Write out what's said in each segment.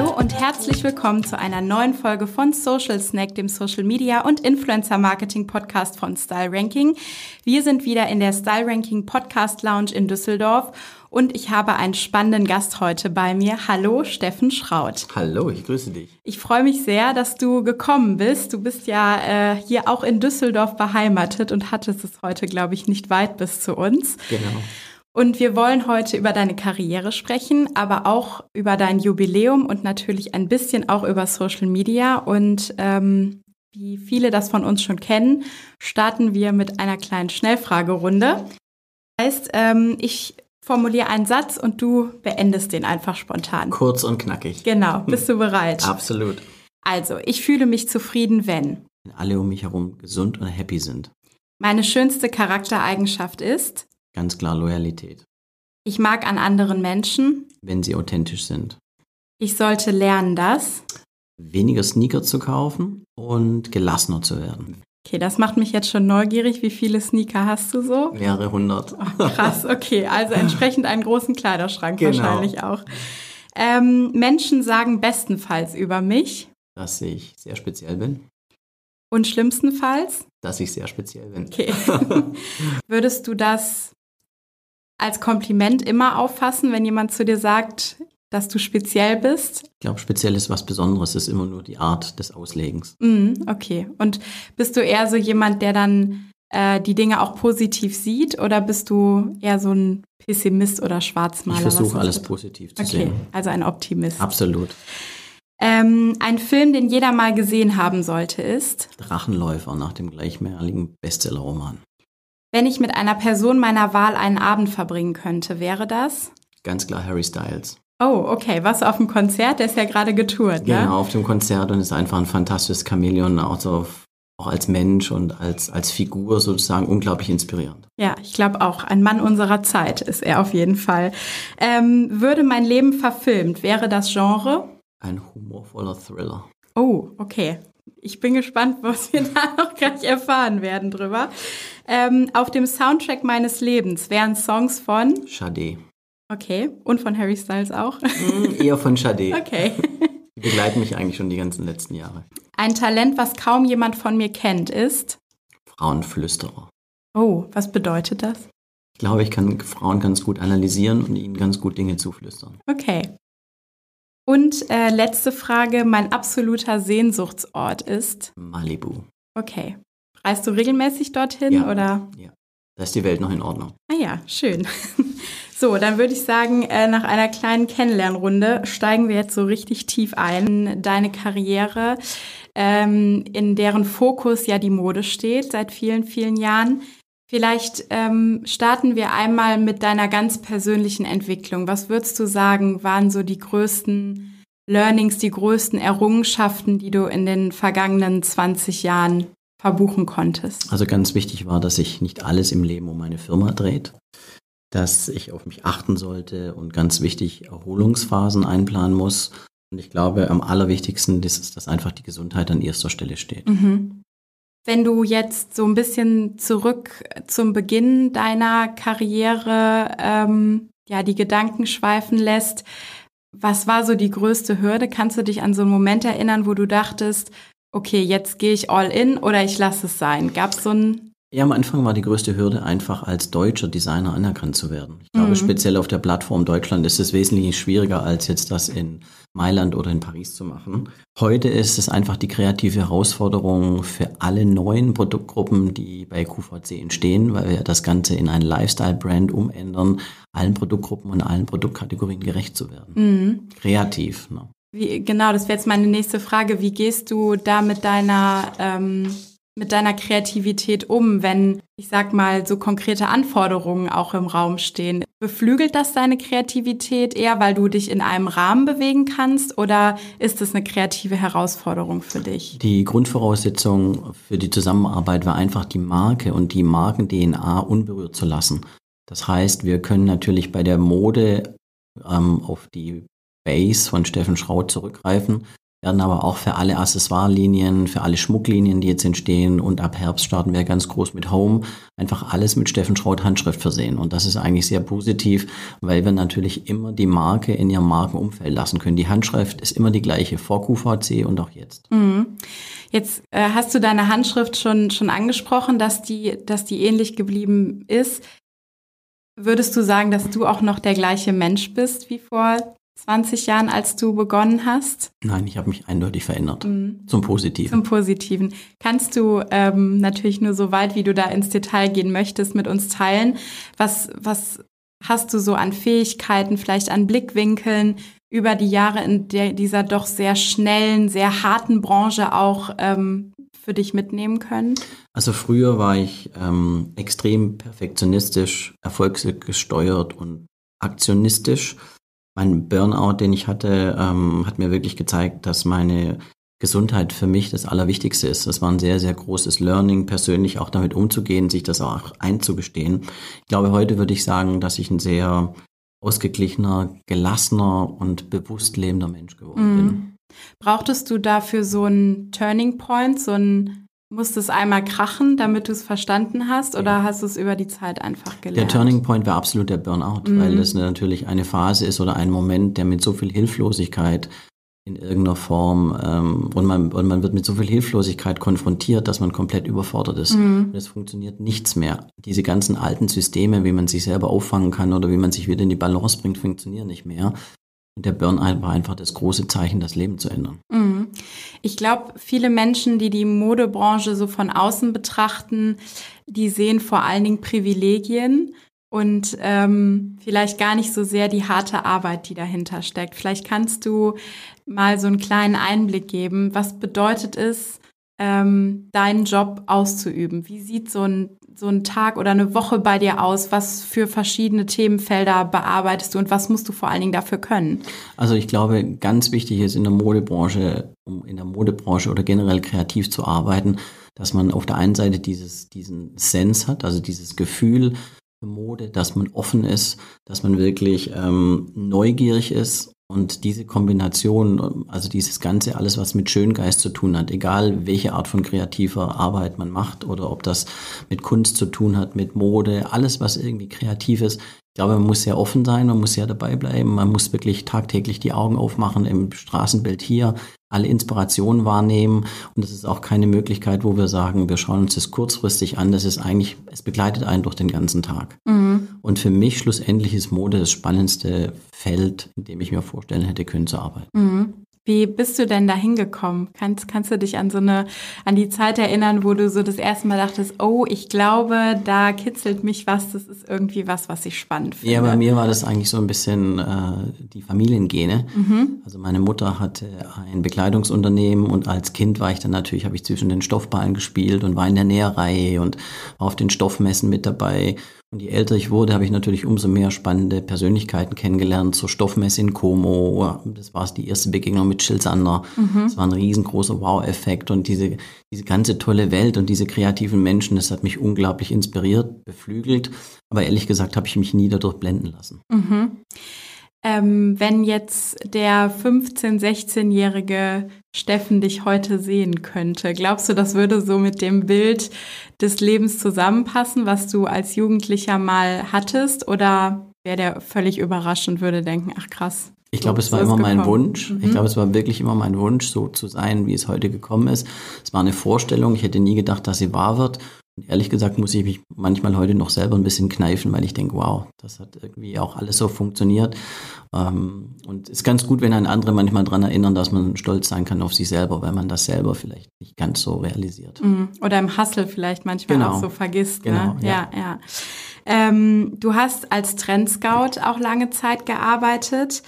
Hallo und herzlich willkommen zu einer neuen Folge von Social Snack, dem Social Media und Influencer Marketing Podcast von Style Ranking. Wir sind wieder in der Style Ranking Podcast Lounge in Düsseldorf und ich habe einen spannenden Gast heute bei mir. Hallo, Steffen Schraut. Hallo, ich grüße dich. Ich freue mich sehr, dass du gekommen bist. Du bist ja äh, hier auch in Düsseldorf beheimatet und hattest es heute, glaube ich, nicht weit bis zu uns. Genau. Und wir wollen heute über deine Karriere sprechen, aber auch über dein Jubiläum und natürlich ein bisschen auch über Social Media. Und ähm, wie viele das von uns schon kennen, starten wir mit einer kleinen Schnellfragerunde. Das heißt, ähm, ich formuliere einen Satz und du beendest den einfach spontan. Kurz und knackig. Genau. Bist du bereit? Absolut. Also, ich fühle mich zufrieden, wenn Wenn alle um mich herum gesund und happy sind. meine schönste Charaktereigenschaft ist, Ganz klar Loyalität. ich mag an anderen Menschen, Wenn sie authentisch sind. ich sollte lernen, dass. Weniger Sneaker zu kaufen und gelassener zu werden. Okay, das macht mich jetzt schon neugierig. Wie viele Sneaker hast du so? Mehrere hundert. Oh, krass, okay. Also entsprechend einen großen Kleiderschrank Genau. wahrscheinlich auch. Ähm, Menschen sagen bestenfalls über mich Dass ich sehr speziell bin. und schlimmstenfalls. Dass ich sehr speziell bin. Okay. Würdest du das als Kompliment immer auffassen, wenn jemand zu dir sagt, dass du speziell bist? Ich glaube, speziell ist was Besonderes, ist immer nur die Art des Auslegens. Mhm, okay. Und bist du eher so jemand, der dann äh, die Dinge auch positiv sieht oder bist du eher so ein Pessimist oder Schwarzmaler? Ich versuche das alles betrifft? positiv zu Okay, sehen. also ein Optimist. Absolut. Ähm, ein Film, den jeder mal gesehen haben sollte, ist, Drachenläufer nach dem gleichmäßigen Bestsellerroman. Wenn ich mit einer Person meiner Wahl einen Abend verbringen könnte, wäre das? Ganz klar Harry Styles. Oh, okay. Was auf dem Konzert? Der ist ja gerade getourt, ne? Genau, auf dem Konzert und ist einfach ein fantastisches Chamäleon, auch, so, auch als Mensch und als, als Figur sozusagen unglaublich inspirierend. Ja, ich glaube auch. Ein Mann unserer Zeit ist er auf jeden Fall. Ähm, würde mein Leben verfilmt, wäre das Genre? Ein humorvoller Thriller. Oh, okay. Ich bin gespannt, was wir da noch gleich erfahren werden drüber. Ähm, auf dem Soundtrack meines Lebens wären Songs von, Sade. okay, und von Harry Styles auch. Hm, eher von Sade. Okay. Die begleiten mich eigentlich schon die ganzen letzten Jahre. Ein Talent, was kaum jemand von mir kennt, ist. Frauenflüsterer. Oh, was bedeutet das? Ich glaube, ich kann Frauen ganz gut analysieren und ihnen ganz gut Dinge zuflüstern. Okay. Und äh, letzte Frage: Mein absoluter Sehnsuchtsort ist. Malibu. Okay. Reist du regelmäßig dorhin Ja. oder? Ja. Da ist die Welt noch in Ordnung. Ah ja, schön. So, dann würde ich sagen, äh, nach einer kleinen Kennenlernrunde steigen wir jetzt so richtig tief ein in deine Karriere, ähm, in deren Fokus ja die Mode steht seit vielen, vielen Jahren. Vielleicht ähm, starten wir einmal mit deiner ganz persönlichen Entwicklung. Was würdest du sagen, waren so die größten Learnings, die größten Errungenschaften, die du in den vergangenen 20 Jahren verbuchen konntest? Also ganz wichtig war, dass sich nicht alles im Leben um meine Firma dreht, dass ich auf mich achten sollte und ganz wichtig Erholungsphasen einplanen muss. Und ich glaube, am allerwichtigsten ist es, dass einfach die Gesundheit an erster Stelle steht. Mhm. Wenn du jetzt so ein bisschen zurück zum Beginn deiner Karriere ähm, ja die Gedanken schweifen lässt, was war so die größte Hürde? Kannst du dich an so einen Moment erinnern, wo du dachtest, okay, jetzt gehe ich all in oder ich lasse es sein? Gab es so ein Ja, am Anfang war die größte Hürde einfach als deutscher Designer anerkannt zu werden. Ich glaube, Mhm. speziell auf der Plattform Deutschland ist es wesentlich schwieriger, als jetzt das in Mailand oder in Paris zu machen. Heute ist es einfach die kreative Herausforderung für alle neuen Produktgruppen, die bei QVC entstehen, weil wir das Ganze in ein Lifestyle-Brand umändern, allen Produktgruppen und allen Produktkategorien gerecht zu werden. Mhm. Kreativ. Ne? Wie, genau, das wäre jetzt meine nächste Frage. Wie gehst du da mit deiner, ähm, mit deiner Kreativität um, wenn, ich sag mal, so konkrete Anforderungen auch im Raum stehen? Beflügelt das deine Kreativität eher, weil du dich in einem Rahmen bewegen kannst oder ist es eine kreative Herausforderung für dich? Die Grundvoraussetzung für die Zusammenarbeit war einfach die Marke und die Marken-DNA unberührt zu lassen. Das heißt, wir können natürlich bei der Mode ähm, auf die Base von Steffen Schraut zurückgreifen, werden aber auch für alle Accessoire-Linien, für alle Schmucklinien, die jetzt entstehen und ab Herbst starten wir ganz groß mit Home, einfach alles mit Steffen Schraut Handschrift versehen. Und das ist eigentlich sehr positiv, weil wir natürlich immer die Marke in ihrem Markenumfeld lassen können. Die Handschrift ist immer die gleiche, vor QVC und auch jetzt. Mhm. Jetzt äh, hast du deine Handschrift schon, schon angesprochen, dass die, dass die ähnlich geblieben ist. Würdest du sagen, dass du auch noch der gleiche Mensch bist wie vor 20 Jahren, als du begonnen hast? Nein, ich habe mich eindeutig verändert. Mhm. Zum Positiven. Zum Positiven. Kannst du ähm, natürlich nur so weit, wie du da ins Detail gehen möchtest, mit uns teilen? Was, was hast du so an Fähigkeiten, vielleicht an Blickwinkeln über die Jahre in der, dieser doch sehr schnellen, sehr harten Branche auch ähm, für dich mitnehmen können? Also früher war ich ähm, extrem perfektionistisch, erfolgsgesteuert und aktionistisch. Mein Burnout, den ich hatte, ähm, hat mir wirklich gezeigt, dass meine Gesundheit für mich das Allerwichtigste ist. Das war ein sehr, sehr großes Learning, persönlich auch damit umzugehen, sich das auch einzugestehen. Ich glaube, heute würde ich sagen, dass ich ein sehr ausgeglichener, gelassener und bewusst lebender Mensch geworden mm. bin. Brauchtest du dafür so einen Turning Point, so ein Musste es einmal krachen, damit du es verstanden hast, oder ja. hast du es über die Zeit einfach gelernt? Der Turning Point war absolut der Burnout, mhm. weil das natürlich eine Phase ist oder ein Moment, der mit so viel Hilflosigkeit in irgendeiner Form ähm, und, man, und man wird mit so viel Hilflosigkeit konfrontiert, dass man komplett überfordert ist. Mhm. Es funktioniert nichts mehr. Diese ganzen alten Systeme, wie man sich selber auffangen kann oder wie man sich wieder in die Balance bringt, funktionieren nicht mehr. Und der Burnout war einfach das große Zeichen, das Leben zu ändern. Mhm. Ich glaube, viele Menschen, die die Modebranche so von außen betrachten, die sehen vor allen Dingen Privilegien und ähm, vielleicht gar nicht so sehr die harte Arbeit, die dahinter steckt. Vielleicht kannst du mal so einen kleinen Einblick geben. Was bedeutet es, ähm, deinen Job auszuüben? Wie sieht so ein so ein Tag oder eine Woche bei dir aus? Was für verschiedene Themenfelder bearbeitest du und was musst du vor allen Dingen dafür können? Also ich glaube, ganz wichtig ist in der Modebranche, um in der Modebranche oder generell kreativ zu arbeiten, dass man auf der einen Seite dieses, diesen Sense hat, also dieses Gefühl für Mode, dass man offen ist, dass man wirklich ähm, neugierig ist und diese Kombination, also dieses Ganze, alles, was mit Schöngeist zu tun hat, egal welche Art von kreativer Arbeit man macht oder ob das mit Kunst zu tun hat, mit Mode, alles, was irgendwie kreativ ist, ich glaube, man muss sehr offen sein, man muss sehr dabei bleiben, man muss wirklich tagtäglich die Augen aufmachen im Straßenbild hier, alle Inspirationen wahrnehmen. Und das ist auch keine Möglichkeit, wo wir sagen, wir schauen uns das kurzfristig an. Das ist eigentlich, es begleitet einen durch den ganzen Tag. Mhm. Und für mich schlussendlich ist Mode das spannendste Feld, in dem ich mir vorstellen hätte können zu arbeiten. Mhm. Wie bist du denn da hingekommen? Kannst, kannst du dich an so eine, an die Zeit erinnern, wo du so das erste Mal dachtest, oh, ich glaube, da kitzelt mich was, das ist irgendwie was, was ich spannend finde? Ja, bei mir war das eigentlich so ein bisschen äh, die Familiengene. Mhm. Also meine Mutter hatte ein Bekleidungsunternehmen und als Kind war ich dann natürlich, habe ich zwischen den Stoffballen gespielt und war in der Näherreihe und war auf den Stoffmessen mit dabei. Und je älter ich wurde, habe ich natürlich umso mehr spannende Persönlichkeiten kennengelernt. Zur Stoffmesse in Como, das war die erste Begegnung mit Jill Sander. Mhm. Das war ein riesengroßer Wow-Effekt und diese, diese ganze tolle Welt und diese kreativen Menschen, das hat mich unglaublich inspiriert, beflügelt. Aber ehrlich gesagt habe ich mich nie dadurch blenden lassen. Mhm. Ähm, wenn jetzt der 15-, 16-jährige Steffen dich heute sehen könnte, glaubst du, das würde so mit dem Bild des Lebens zusammenpassen, was du als Jugendlicher mal hattest? Oder wäre der völlig überrascht und würde denken, ach krass. Ich glaube, es war immer mein Wunsch. Mhm. Ich glaube, es war wirklich immer mein Wunsch, so zu sein, wie es heute gekommen ist. Es war eine Vorstellung. Ich hätte nie gedacht, dass sie wahr wird. Ehrlich gesagt muss ich mich manchmal heute noch selber ein bisschen kneifen, weil ich denke, wow, das hat irgendwie auch alles so funktioniert. Ähm, und es ist ganz gut, wenn ein andere manchmal daran erinnern, dass man stolz sein kann auf sich selber, weil man das selber vielleicht nicht ganz so realisiert. Mhm. Oder im Hustle vielleicht manchmal genau. auch so vergisst. Ne? Genau, ne? ja, ja. ja. Ähm, du hast als Trendscout auch lange Zeit gearbeitet.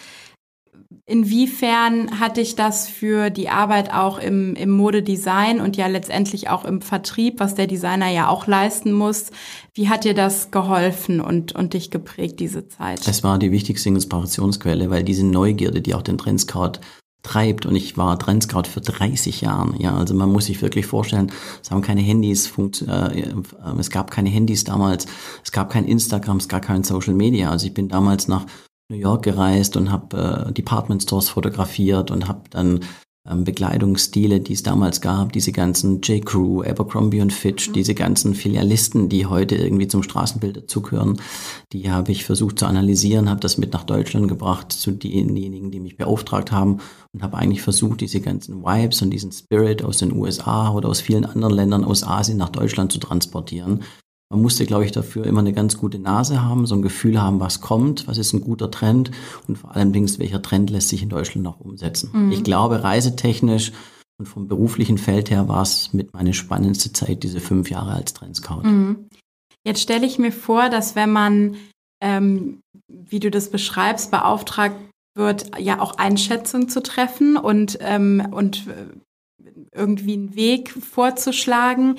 Inwiefern hat dich das für die Arbeit auch im, im Modedesign und ja letztendlich auch im Vertrieb, was der Designer ja auch leisten muss, wie hat dir das geholfen und, und dich geprägt, diese Zeit? Es war die wichtigste Inspirationsquelle, weil diese Neugierde, die auch den Trendscout treibt. Und ich war Trendscout für 30 Jahren. Ja, also man muss sich wirklich vorstellen, es haben keine Handys, äh, es gab keine Handys damals, es gab kein Instagram, es gab kein Social Media. Also ich bin damals nach New York gereist und habe äh, Department Stores fotografiert und habe dann ähm, Bekleidungsstile, die es damals gab, diese ganzen J. Crew, Abercrombie und Fitch, mhm. diese ganzen Filialisten, die heute irgendwie zum Straßenbild dazugehören, die habe ich versucht zu analysieren, habe das mit nach Deutschland gebracht zu denjenigen, die mich beauftragt haben und habe eigentlich versucht, diese ganzen Vibes und diesen Spirit aus den USA oder aus vielen anderen Ländern aus Asien nach Deutschland zu transportieren man musste, glaube ich, dafür immer eine ganz gute Nase haben, so ein Gefühl haben, was kommt, was ist ein guter Trend und vor allem, welcher Trend lässt sich in Deutschland noch umsetzen. Mhm. Ich glaube, reisetechnisch und vom beruflichen Feld her war es mit meine spannendste Zeit, diese fünf Jahre als Trendscout. Mhm. Jetzt stelle ich mir vor, dass wenn man, ähm, wie du das beschreibst, beauftragt wird, ja auch Einschätzung zu treffen und, ähm, und äh, irgendwie einen Weg vorzuschlagen,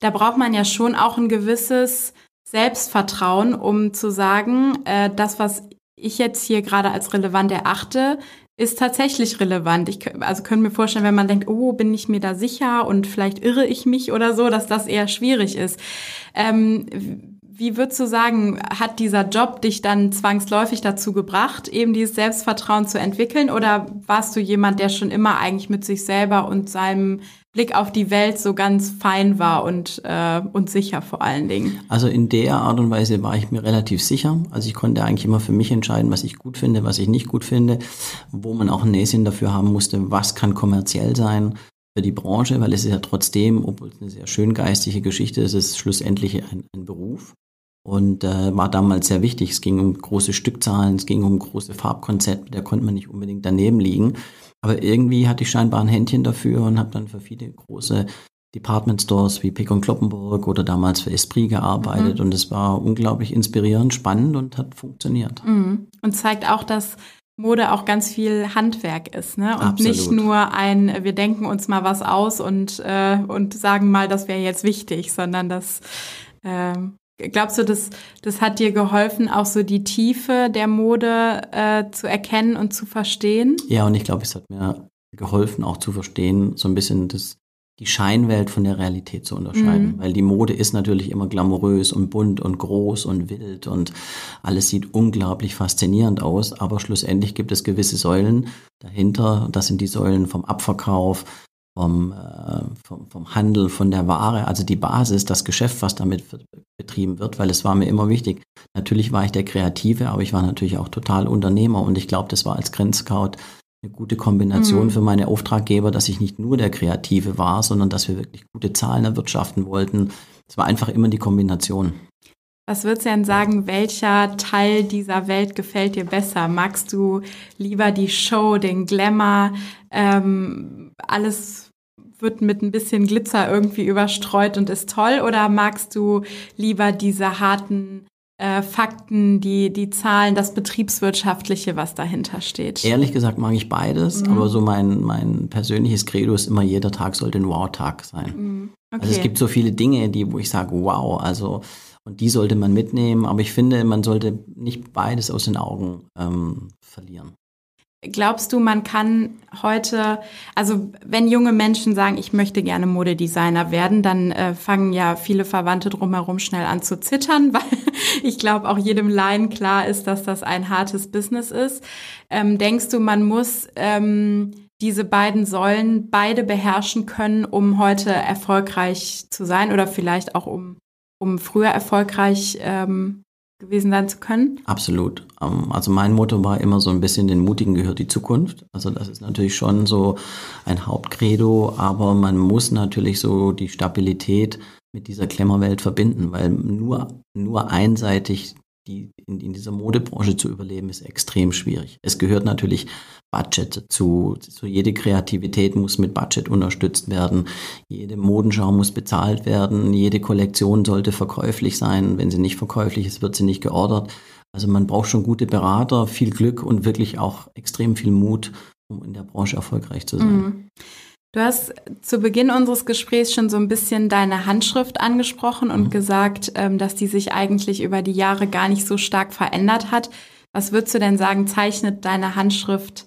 da braucht man ja schon auch ein gewisses Selbstvertrauen, um zu sagen, äh, das, was ich jetzt hier gerade als relevant erachte, ist tatsächlich relevant. Ich also können mir vorstellen, wenn man denkt, oh, bin ich mir da sicher und vielleicht irre ich mich oder so, dass das eher schwierig ist. Ähm, wie würdest du sagen, hat dieser Job dich dann zwangsläufig dazu gebracht, eben dieses Selbstvertrauen zu entwickeln? Oder warst du jemand, der schon immer eigentlich mit sich selber und seinem Blick auf die Welt so ganz fein war und, äh, und sicher vor allen Dingen. Also in der Art und Weise war ich mir relativ sicher. Also ich konnte eigentlich immer für mich entscheiden, was ich gut finde, was ich nicht gut finde, wo man auch ein Näschen dafür haben musste, was kann kommerziell sein für die Branche, weil es ist ja trotzdem, obwohl es eine sehr schön geistige Geschichte ist, es ist schlussendlich ein, ein Beruf und äh, war damals sehr wichtig. Es ging um große Stückzahlen, es ging um große Farbkonzepte, da konnte man nicht unbedingt daneben liegen. Aber irgendwie hatte ich scheinbar ein Händchen dafür und habe dann für viele große Department Stores wie Pick und Kloppenburg oder damals für Esprit gearbeitet mhm. und es war unglaublich inspirierend, spannend und hat funktioniert. Mhm. Und zeigt auch, dass Mode auch ganz viel Handwerk ist, ne? Und Absolut. nicht nur ein, wir denken uns mal was aus und, äh, und sagen mal, das wäre jetzt wichtig, sondern das äh, Glaubst du, das, das hat dir geholfen, auch so die Tiefe der Mode äh, zu erkennen und zu verstehen? Ja, und ich glaube, es hat mir geholfen, auch zu verstehen, so ein bisschen das, die Scheinwelt von der Realität zu unterscheiden. Mhm. Weil die Mode ist natürlich immer glamourös und bunt und groß und wild und alles sieht unglaublich faszinierend aus. Aber schlussendlich gibt es gewisse Säulen dahinter. Das sind die Säulen vom Abverkauf, vom, äh, vom, vom Handel, von der Ware, also die Basis, das Geschäft, was damit betrieben wird, weil es war mir immer wichtig. Natürlich war ich der Kreative, aber ich war natürlich auch total Unternehmer und ich glaube, das war als Grenzscout eine gute Kombination mhm. für meine Auftraggeber, dass ich nicht nur der Kreative war, sondern dass wir wirklich gute Zahlen erwirtschaften wollten. Es war einfach immer die Kombination. Was würdest du denn sagen, welcher Teil dieser Welt gefällt dir besser? Magst du lieber die Show, den Glamour, ähm, alles wird mit ein bisschen Glitzer irgendwie überstreut und ist toll? Oder magst du lieber diese harten äh, Fakten, die, die Zahlen, das Betriebswirtschaftliche, was dahinter steht? Ehrlich gesagt mag ich beides, mhm. aber so mein, mein persönliches Credo ist immer, jeder Tag sollte ein Wow-Tag sein. Mhm. Okay. Also es gibt so viele Dinge, die, wo ich sage, wow, also und die sollte man mitnehmen, aber ich finde, man sollte nicht beides aus den Augen ähm, verlieren. Glaubst du, man kann heute, also wenn junge Menschen sagen, ich möchte gerne Modedesigner werden, dann äh, fangen ja viele Verwandte drumherum schnell an zu zittern, weil ich glaube auch jedem Laien klar ist, dass das ein hartes Business ist. Ähm, denkst du, man muss ähm, diese beiden Säulen beide beherrschen können, um heute erfolgreich zu sein oder vielleicht auch um, um früher erfolgreich ähm, gewesen sein zu können? Absolut. Ähm, also mein Motto war immer so ein bisschen, den Mutigen gehört die Zukunft. Also das ist natürlich schon so ein Hauptcredo, aber man muss natürlich so die Stabilität mit dieser Klemmerwelt verbinden, weil nur, nur einseitig die, in, in dieser Modebranche zu überleben, ist extrem schwierig. Es gehört natürlich Budget dazu. So jede Kreativität muss mit Budget unterstützt werden. Jede Modenschau muss bezahlt werden. Jede Kollektion sollte verkäuflich sein. Wenn sie nicht verkäuflich ist, wird sie nicht geordert. Also man braucht schon gute Berater, viel Glück und wirklich auch extrem viel Mut, um in der Branche erfolgreich zu sein. Mhm. Du hast zu Beginn unseres Gesprächs schon so ein bisschen deine Handschrift angesprochen und mhm. gesagt, ähm, dass die sich eigentlich über die Jahre gar nicht so stark verändert hat. Was würdest du denn sagen, zeichnet deine Handschrift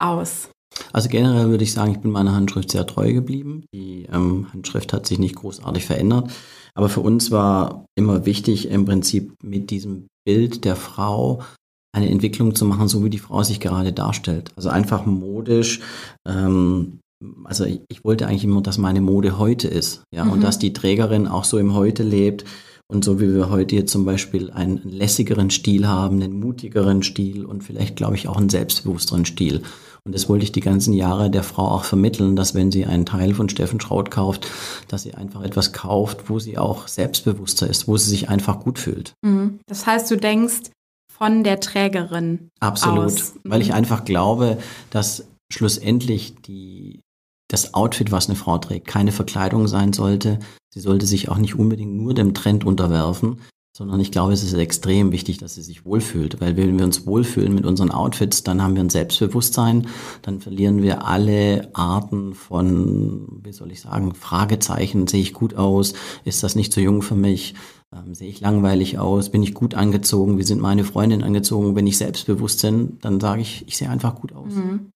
aus? Also generell würde ich sagen, ich bin meiner Handschrift sehr treu geblieben. Die ähm, Handschrift hat sich nicht großartig verändert. Aber für uns war immer wichtig, im Prinzip mit diesem Bild der Frau eine Entwicklung zu machen, so wie die Frau sich gerade darstellt. Also einfach modisch. Ähm, also ich, ich, wollte eigentlich immer, dass meine Mode heute ist, ja, mhm. und dass die Trägerin auch so im Heute lebt. Und so wie wir heute jetzt zum Beispiel einen lässigeren Stil haben, einen mutigeren Stil und vielleicht, glaube ich, auch einen selbstbewussteren Stil. Und das wollte ich die ganzen Jahre der Frau auch vermitteln, dass wenn sie einen Teil von Steffen Schraut kauft, dass sie einfach etwas kauft, wo sie auch selbstbewusster ist, wo sie sich einfach gut fühlt. Mhm. Das heißt, du denkst von der Trägerin. Absolut, aus. weil ich mhm. einfach glaube, dass schlussendlich die das Outfit, was eine Frau trägt, keine Verkleidung sein sollte. Sie sollte sich auch nicht unbedingt nur dem Trend unterwerfen, sondern ich glaube, es ist extrem wichtig, dass sie sich wohlfühlt, weil wenn wir uns wohlfühlen mit unseren Outfits, dann haben wir ein Selbstbewusstsein, dann verlieren wir alle Arten von, wie soll ich sagen, Fragezeichen, sehe ich gut aus, ist das nicht zu jung für mich, ähm, sehe ich langweilig aus, bin ich gut angezogen, wie sind meine Freundinnen angezogen, wenn ich selbstbewusst bin, dann sage ich, ich sehe einfach gut aus. Mhm.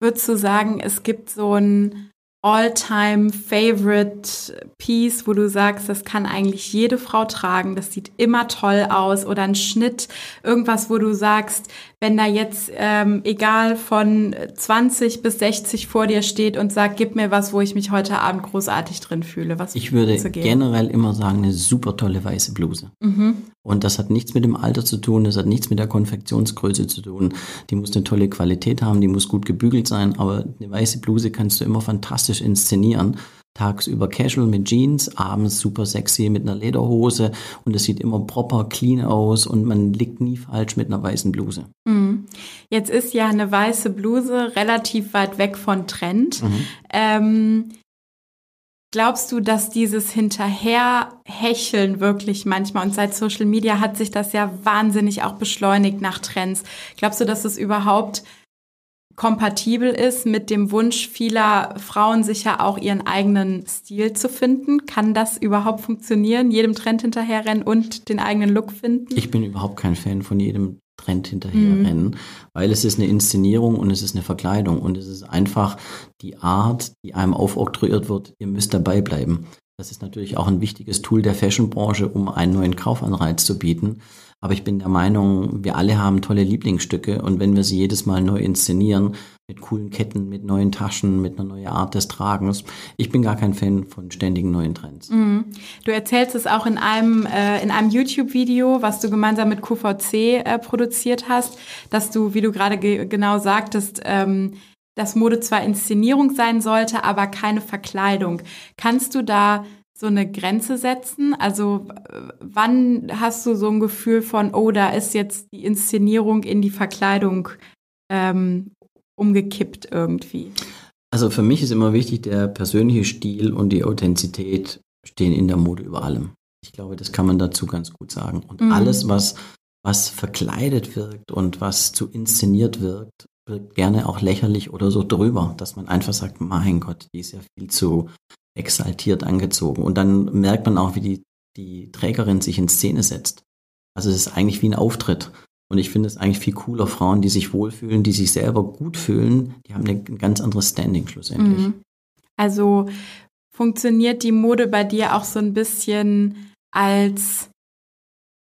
Würdest du sagen, es gibt so ein All-Time-Favorite Piece, wo du sagst, das kann eigentlich jede Frau tragen, das sieht immer toll aus oder ein Schnitt, irgendwas, wo du sagst, wenn da jetzt ähm, egal von 20 bis 60 vor dir steht und sagt, gib mir was, wo ich mich heute Abend großartig drin fühle. Was ich würde generell immer sagen, eine super tolle weiße Bluse. Mhm. Und das hat nichts mit dem Alter zu tun, das hat nichts mit der Konfektionsgröße zu tun. Die muss eine tolle Qualität haben, die muss gut gebügelt sein, aber eine weiße Bluse kannst du immer fantastisch inszenieren tagsüber casual mit Jeans, abends super sexy mit einer Lederhose und es sieht immer proper clean aus und man liegt nie falsch mit einer weißen Bluse. Mhm. Jetzt ist ja eine weiße Bluse relativ weit weg von Trend. Mhm. Ähm, Glaubst du, dass dieses Hinterherhecheln wirklich manchmal und seit Social Media hat sich das ja wahnsinnig auch beschleunigt nach Trends? Glaubst du, dass es überhaupt kompatibel ist mit dem Wunsch vieler Frauen, sicher auch ihren eigenen Stil zu finden? Kann das überhaupt funktionieren? Jedem Trend hinterherrennen und den eigenen Look finden? Ich bin überhaupt kein Fan von jedem Trend hinterherrennen, mhm. weil es ist eine Inszenierung und es ist eine Verkleidung und es ist einfach die Art, die einem aufoktroyiert wird, ihr müsst dabei bleiben. Das ist natürlich auch ein wichtiges Tool der Fashionbranche, um einen neuen Kaufanreiz zu bieten. Aber ich bin der Meinung, wir alle haben tolle Lieblingsstücke und wenn wir sie jedes Mal neu inszenieren, mit coolen Ketten, mit neuen Taschen, mit einer neuen Art des Tragens, ich bin gar kein Fan von ständigen neuen Trends. Mhm. Du erzählst es auch in einem, äh, in einem YouTube-Video, was du gemeinsam mit QVC äh, produziert hast, dass du, wie du gerade ge genau sagtest, ähm, dass Mode zwar Inszenierung sein sollte, aber keine Verkleidung. Kannst du da so eine Grenze setzen? Also wann hast du so ein Gefühl von, oh, da ist jetzt die Inszenierung in die Verkleidung ähm, umgekippt irgendwie? Also für mich ist immer wichtig, der persönliche Stil und die Authentizität stehen in der Mode über allem. Ich glaube, das kann man dazu ganz gut sagen. Und mhm. alles, was, was verkleidet wirkt und was zu inszeniert wirkt, wirkt gerne auch lächerlich oder so drüber, dass man einfach sagt, mein Gott, die ist ja viel zu exaltiert angezogen. Und dann merkt man auch, wie die, die Trägerin sich in Szene setzt. Also es ist eigentlich wie ein Auftritt. Und ich finde es eigentlich viel cooler, Frauen, die sich wohlfühlen, die sich selber gut fühlen, die haben ein ganz anderes Standing schlussendlich. Mhm. Also funktioniert die Mode bei dir auch so ein bisschen als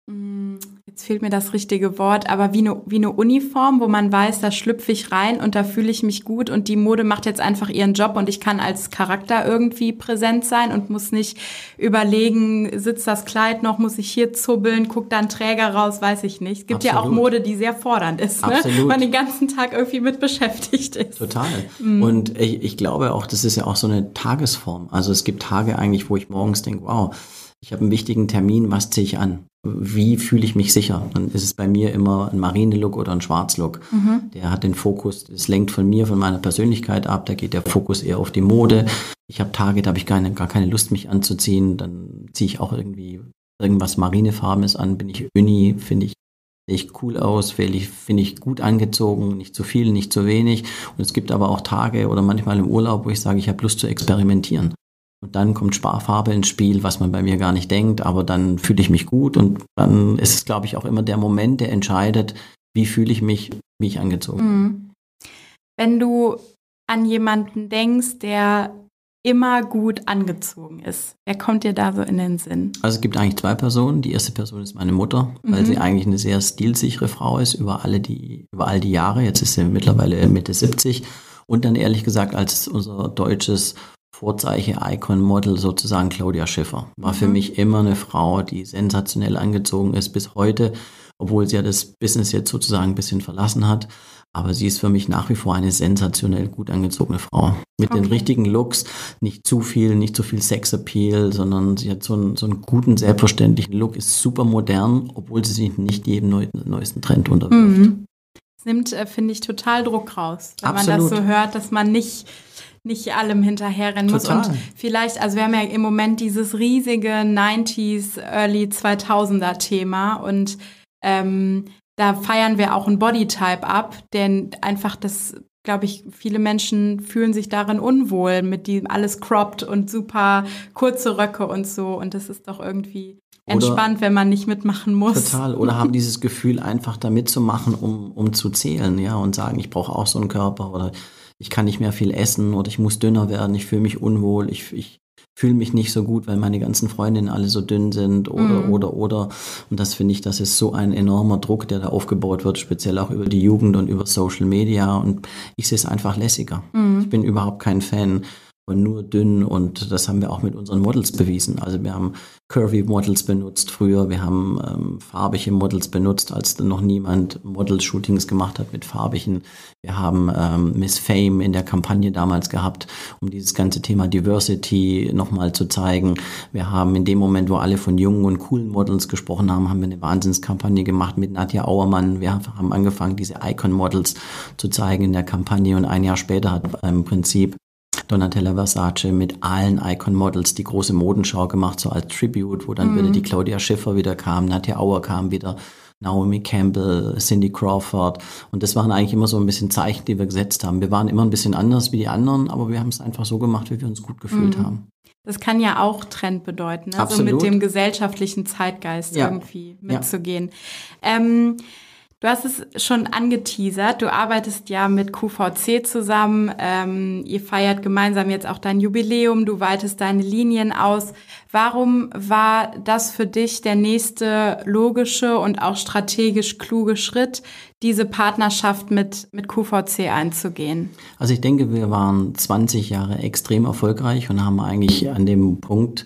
mm, jetzt fehlt mir das richtige Wort, aber wie eine, wie eine Uniform, wo man weiß, da schlüpfe ich rein und da fühle ich mich gut und die Mode macht jetzt einfach ihren Job und ich kann als Charakter irgendwie präsent sein und muss nicht überlegen, sitzt das Kleid noch, muss ich hier zubbeln, guckt da ein Träger raus, weiß ich nicht. Es gibt Absolut. ja auch Mode, die sehr fordernd ist, ne? man den ganzen Tag irgendwie mit beschäftigt ist. Total. Mhm. Und ich, ich glaube auch, das ist ja auch so eine Tagesform. Also es gibt Tage eigentlich, wo ich morgens denke, wow, ich habe einen wichtigen Termin, was ziehe ich an? Wie fühle ich mich sicher? Dann ist es bei mir immer ein Marine-Look oder ein Schwarz-Look. Mhm. Der hat den Fokus, es lenkt von mir, von meiner Persönlichkeit ab, da geht der Fokus eher auf die Mode. Ich habe Tage, da habe ich keine, gar keine Lust, mich anzuziehen. Dann ziehe ich auch irgendwie irgendwas Marinefarbenes an, bin ich Uni, finde ich sehe ich cool aus, finde ich, find ich gut angezogen, nicht zu viel, nicht zu wenig. Und es gibt aber auch Tage oder manchmal im Urlaub, wo ich sage, ich habe Lust zu experimentieren. Und dann kommt Sparfarbe ins Spiel, was man bei mir gar nicht denkt, aber dann fühle ich mich gut und dann ist es, glaube ich, auch immer der Moment, der entscheidet, wie fühle ich mich, wie ich angezogen bin. Mhm. Wenn du an jemanden denkst, der immer gut angezogen ist, wer kommt dir da so in den Sinn? Also es gibt eigentlich zwei Personen. Die erste Person ist meine Mutter, weil mhm. sie eigentlich eine sehr stilsichere Frau ist über alle die, über all die Jahre. Jetzt ist sie mittlerweile Mitte 70. Und dann ehrlich gesagt als unser deutsches Vorzeiche-Icon-Model sozusagen Claudia Schiffer. War mhm. für mich immer eine Frau, die sensationell angezogen ist bis heute, obwohl sie ja das Business jetzt sozusagen ein bisschen verlassen hat. Aber sie ist für mich nach wie vor eine sensationell gut angezogene Frau. Mit okay. den richtigen Looks, nicht zu viel, nicht zu viel Sexappeal, sondern sie hat so einen, so einen guten, selbstverständlichen Look, ist super modern, obwohl sie sich nicht jedem neu, neuesten Trend unterwirft. Mhm. Das nimmt, äh, finde ich, total Druck raus, wenn Absolut. man das so hört, dass man nicht nicht allem hinterherrennen Total. muss. Und vielleicht, also wir haben ja im Moment dieses riesige 90s, Early 2000er Thema und ähm, da feiern wir auch ein Bodytype ab, denn einfach das, glaube ich, viele Menschen fühlen sich darin unwohl mit dem alles cropped und super kurze Röcke und so. Und das ist doch irgendwie entspannt, oder, wenn man nicht mitmachen muss. Total. Oder haben dieses Gefühl, einfach da mitzumachen, um, um zu zählen, ja, und sagen, ich brauche auch so einen Körper oder ich kann nicht mehr viel essen oder ich muss dünner werden, ich fühle mich unwohl, ich, ich fühle mich nicht so gut, weil meine ganzen Freundinnen alle so dünn sind oder, mhm. oder, oder. Und das finde ich, das ist so ein enormer Druck, der da aufgebaut wird, speziell auch über die Jugend und über Social Media. Und ich sehe es einfach lässiger. Mhm. Ich bin überhaupt kein Fan und nur dünn und das haben wir auch mit unseren Models bewiesen. Also wir haben Curvy Models benutzt früher, wir haben ähm, farbige Models benutzt, als noch niemand Model-Shootings gemacht hat mit farbigen. Wir haben ähm, Miss Fame in der Kampagne damals gehabt, um dieses ganze Thema Diversity nochmal zu zeigen. Wir haben in dem Moment, wo alle von jungen und coolen Models gesprochen haben, haben wir eine Wahnsinnskampagne gemacht mit Nadja Auermann. Wir haben angefangen, diese Icon-Models zu zeigen in der Kampagne und ein Jahr später hat im Prinzip Donatella Versace mit allen Icon-Models die große Modenschau gemacht, so als Tribute, wo dann mhm. wieder die Claudia Schiffer wieder kam, Nadja Auer kam wieder, Naomi Campbell, Cindy Crawford. Und das waren eigentlich immer so ein bisschen Zeichen, die wir gesetzt haben. Wir waren immer ein bisschen anders wie die anderen, aber wir haben es einfach so gemacht, wie wir uns gut gefühlt mhm. haben. Das kann ja auch Trend bedeuten, ne? so mit dem gesellschaftlichen Zeitgeist ja. irgendwie mitzugehen. Ja. Ähm, Du hast es schon angeteasert. Du arbeitest ja mit QVC zusammen. Ähm, ihr feiert gemeinsam jetzt auch dein Jubiläum. Du weitest deine Linien aus. Warum war das für dich der nächste logische und auch strategisch kluge Schritt, diese Partnerschaft mit, mit QVC einzugehen? Also ich denke, wir waren 20 Jahre extrem erfolgreich und haben eigentlich an dem Punkt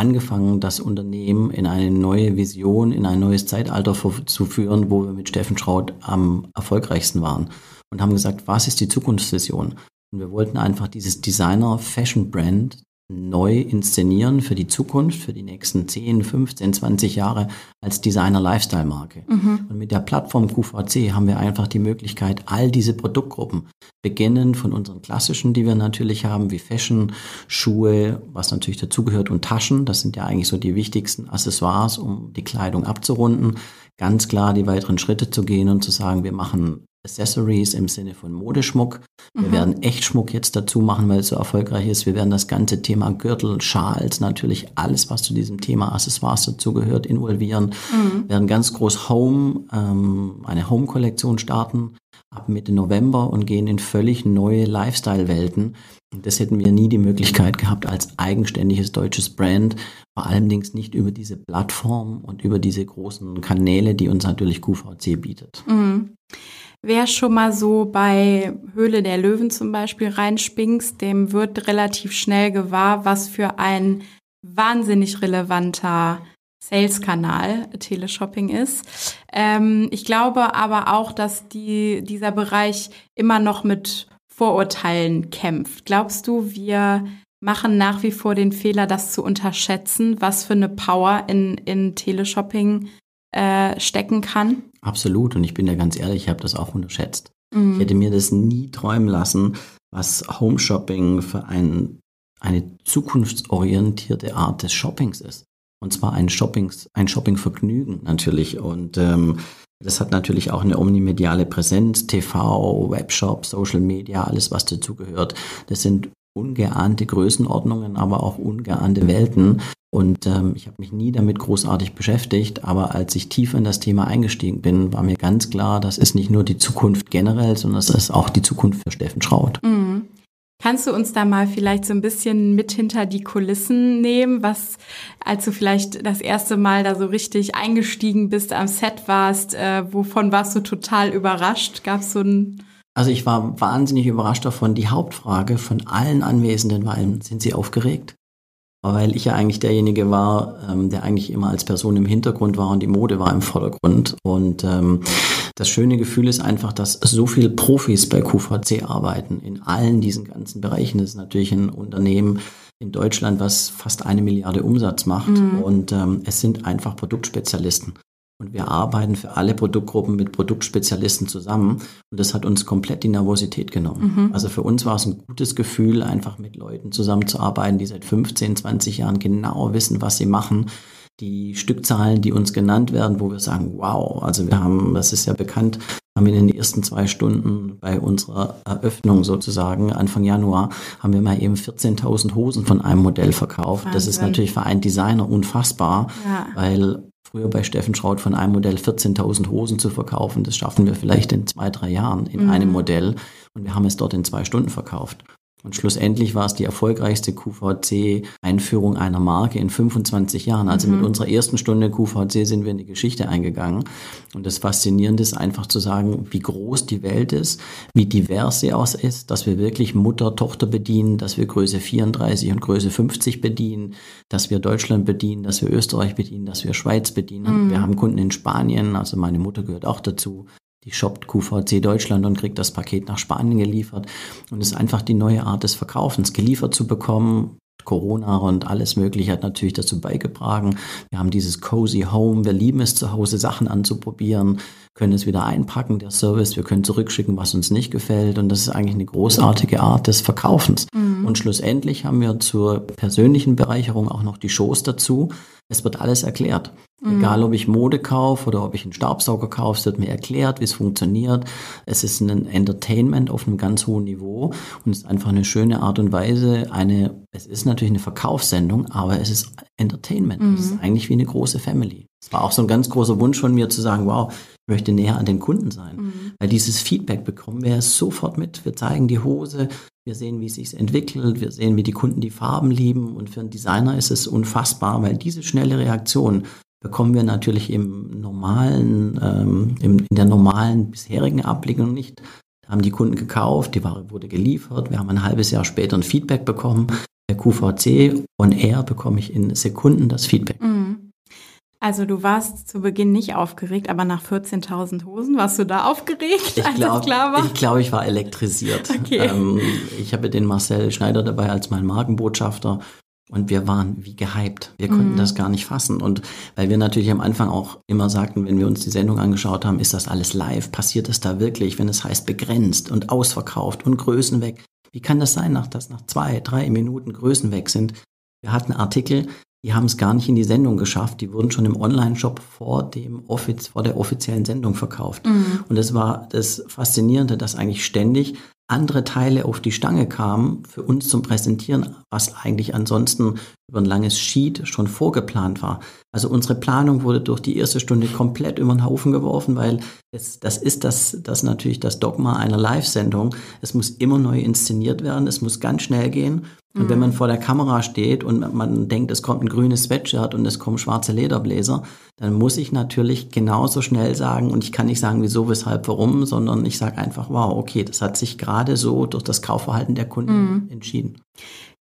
angefangen, das Unternehmen in eine neue Vision, in ein neues Zeitalter zu führen, wo wir mit Steffen Schraut am erfolgreichsten waren und haben gesagt, was ist die Zukunftsvision? Und wir wollten einfach dieses Designer-Fashion-Brand neu inszenieren für die Zukunft, für die nächsten 10, 15, 20 Jahre als Designer-Lifestyle-Marke. Mhm. Und mit der Plattform QVC haben wir einfach die Möglichkeit, all diese Produktgruppen, beginnen von unseren klassischen, die wir natürlich haben, wie Fashion, Schuhe, was natürlich dazugehört und Taschen, das sind ja eigentlich so die wichtigsten Accessoires, um die Kleidung abzurunden, ganz klar die weiteren Schritte zu gehen und zu sagen, wir machen Accessories im Sinne von Modeschmuck. Wir mhm. werden Echtschmuck jetzt dazu machen, weil es so erfolgreich ist. Wir werden das ganze Thema Gürtel, Schals, natürlich alles, was zu diesem Thema Accessoires dazugehört, involvieren. Mhm. Wir werden ganz groß Home, ähm, eine Home-Kollektion starten ab Mitte November und gehen in völlig neue Lifestyle-Welten. Das hätten wir nie die Möglichkeit gehabt als eigenständiges deutsches Brand, vor allerdings nicht über diese Plattform und über diese großen Kanäle, die uns natürlich QVC bietet. Mhm. Wer schon mal so bei Höhle der Löwen zum Beispiel reinspingst, dem wird relativ schnell gewahr, was für ein wahnsinnig relevanter Sales-Kanal Teleshopping ist. Ähm, ich glaube aber auch, dass die, dieser Bereich immer noch mit Vorurteilen kämpft. Glaubst du, wir machen nach wie vor den Fehler, das zu unterschätzen, was für eine Power in, in Teleshopping äh, stecken kann? Absolut. Und ich bin ja ganz ehrlich, ich habe das auch unterschätzt. Mhm. Ich hätte mir das nie träumen lassen, was Home Shopping für ein, eine zukunftsorientierte Art des Shoppings ist. Und zwar ein Shoppings, ein Shoppingvergnügen natürlich. Und ähm, das hat natürlich auch eine omnimediale Präsenz, TV, Webshop, Social Media, alles was dazugehört. Das sind ungeahnte Größenordnungen, aber auch ungeahnte Welten. Und ähm, ich habe mich nie damit großartig beschäftigt, aber als ich tiefer in das Thema eingestiegen bin, war mir ganz klar, das ist nicht nur die Zukunft generell, sondern das ist auch die Zukunft für Steffen Schraut. Mhm. Kannst du uns da mal vielleicht so ein bisschen mit hinter die Kulissen nehmen, was, als du vielleicht das erste Mal da so richtig eingestiegen bist, am Set warst, äh, wovon warst du total überrascht? Gab es so ein also ich war wahnsinnig überrascht davon. Die Hauptfrage von allen Anwesenden war, sind sie aufgeregt? weil ich ja eigentlich derjenige war, ähm, der eigentlich immer als Person im Hintergrund war und die Mode war im Vordergrund. Und ähm, das schöne Gefühl ist einfach, dass so viele Profis bei QVC arbeiten in allen diesen ganzen Bereichen. Das ist natürlich ein Unternehmen in Deutschland, was fast eine Milliarde Umsatz macht. Mhm. Und ähm, es sind einfach Produktspezialisten. Und wir arbeiten für alle Produktgruppen mit Produktspezialisten zusammen. Und das hat uns komplett die Nervosität genommen. Mhm. Also für uns war es ein gutes Gefühl, einfach mit Leuten zusammenzuarbeiten, die seit 15, 20 Jahren genau wissen, was sie machen. Die Stückzahlen, die uns genannt werden, wo wir sagen, wow, also wir haben, das ist ja bekannt, haben wir in den ersten zwei Stunden bei unserer Eröffnung sozusagen, Anfang Januar, haben wir mal eben 14.000 Hosen von einem Modell verkauft. Wahnsinn. Das ist natürlich für einen Designer unfassbar, ja. weil früher bei Steffen Schraut von einem Modell 14.000 Hosen zu verkaufen. Das schaffen wir vielleicht in zwei, drei Jahren in mhm. einem Modell. Und wir haben es dort in zwei Stunden verkauft. Und schlussendlich war es die erfolgreichste QVC-Einführung einer Marke in 25 Jahren. Also mhm. mit unserer ersten Stunde QVC sind wir in die Geschichte eingegangen. Und das Faszinierende ist einfach zu sagen, wie groß die Welt ist, wie divers sie aus ist, dass wir wirklich Mutter, Tochter bedienen, dass wir Größe 34 und Größe 50 bedienen, dass wir Deutschland bedienen, dass wir Österreich bedienen, dass wir Schweiz bedienen. Mhm. Wir haben Kunden in Spanien, also meine Mutter gehört auch dazu die shoppt QVC Deutschland und kriegt das Paket nach Spanien geliefert. Und es ist einfach die neue Art des Verkaufens, geliefert zu bekommen. Corona und alles Mögliche hat natürlich dazu beigetragen. Wir haben dieses Cozy Home. Wir lieben es zu Hause, Sachen anzuprobieren, können es wieder einpacken, der Service. Wir können zurückschicken, was uns nicht gefällt. Und das ist eigentlich eine großartige Art des Verkaufens. Mhm. Und schlussendlich haben wir zur persönlichen Bereicherung auch noch die Shows dazu. Es wird alles erklärt. Mhm. Egal, ob ich Mode kaufe oder ob ich einen Staubsauger kaufe, es wird mir erklärt, wie es funktioniert. Es ist ein Entertainment auf einem ganz hohen Niveau und es ist einfach eine schöne Art und Weise. Eine, es ist natürlich eine Verkaufssendung, aber es ist Entertainment. Mhm. Es ist eigentlich wie eine große Family. Es war auch so ein ganz großer Wunsch von mir zu sagen, wow, ich möchte näher an den Kunden sein. Mhm. Weil dieses Feedback bekommen wir sofort mit. Wir zeigen die Hose, wir sehen, wie es sich entwickelt, wir sehen, wie die Kunden die Farben lieben. Und für einen Designer ist es unfassbar, weil diese schnelle Reaktion bekommen wir natürlich im normalen, ähm, im, in der normalen bisherigen Ablegung nicht. Da haben die Kunden gekauft, die Ware wurde geliefert, wir haben ein halbes Jahr später ein Feedback bekommen. Der QVC und er bekomme ich in Sekunden das Feedback. Mhm. Also du warst zu Beginn nicht aufgeregt, aber nach 14.000 Hosen warst du da aufgeregt, ich glaub, klar war? Ich glaube, ich war elektrisiert. Okay. Ähm, ich habe den Marcel Schneider dabei als mein Markenbotschafter und wir waren wie gehypt. Wir konnten mhm. das gar nicht fassen. Und weil wir natürlich am Anfang auch immer sagten, wenn wir uns die Sendung angeschaut haben, ist das alles live? Passiert das da wirklich? Wenn es heißt begrenzt und ausverkauft und Größen weg. Wie kann das sein, dass nach zwei, drei Minuten Größen weg sind? Wir hatten Artikel, die haben es gar nicht in die Sendung geschafft. Die wurden schon im Online-Shop vor dem Offiz vor der offiziellen Sendung verkauft. Mhm. Und das war das Faszinierende, dass eigentlich ständig andere Teile auf die Stange kamen für uns zum Präsentieren, was eigentlich ansonsten über ein langes Sheet schon vorgeplant war. Also unsere Planung wurde durch die erste Stunde komplett über den Haufen geworfen, weil es, das ist das, das natürlich das Dogma einer Live-Sendung. Es muss immer neu inszeniert werden, es muss ganz schnell gehen. Und wenn man mhm. vor der Kamera steht und man denkt, es kommt ein grünes Sweatshirt und es kommen schwarze Lederbläser, dann muss ich natürlich genauso schnell sagen und ich kann nicht sagen, wieso, weshalb, warum, sondern ich sage einfach, wow, okay, das hat sich gerade so durch das Kaufverhalten der Kunden mhm. entschieden.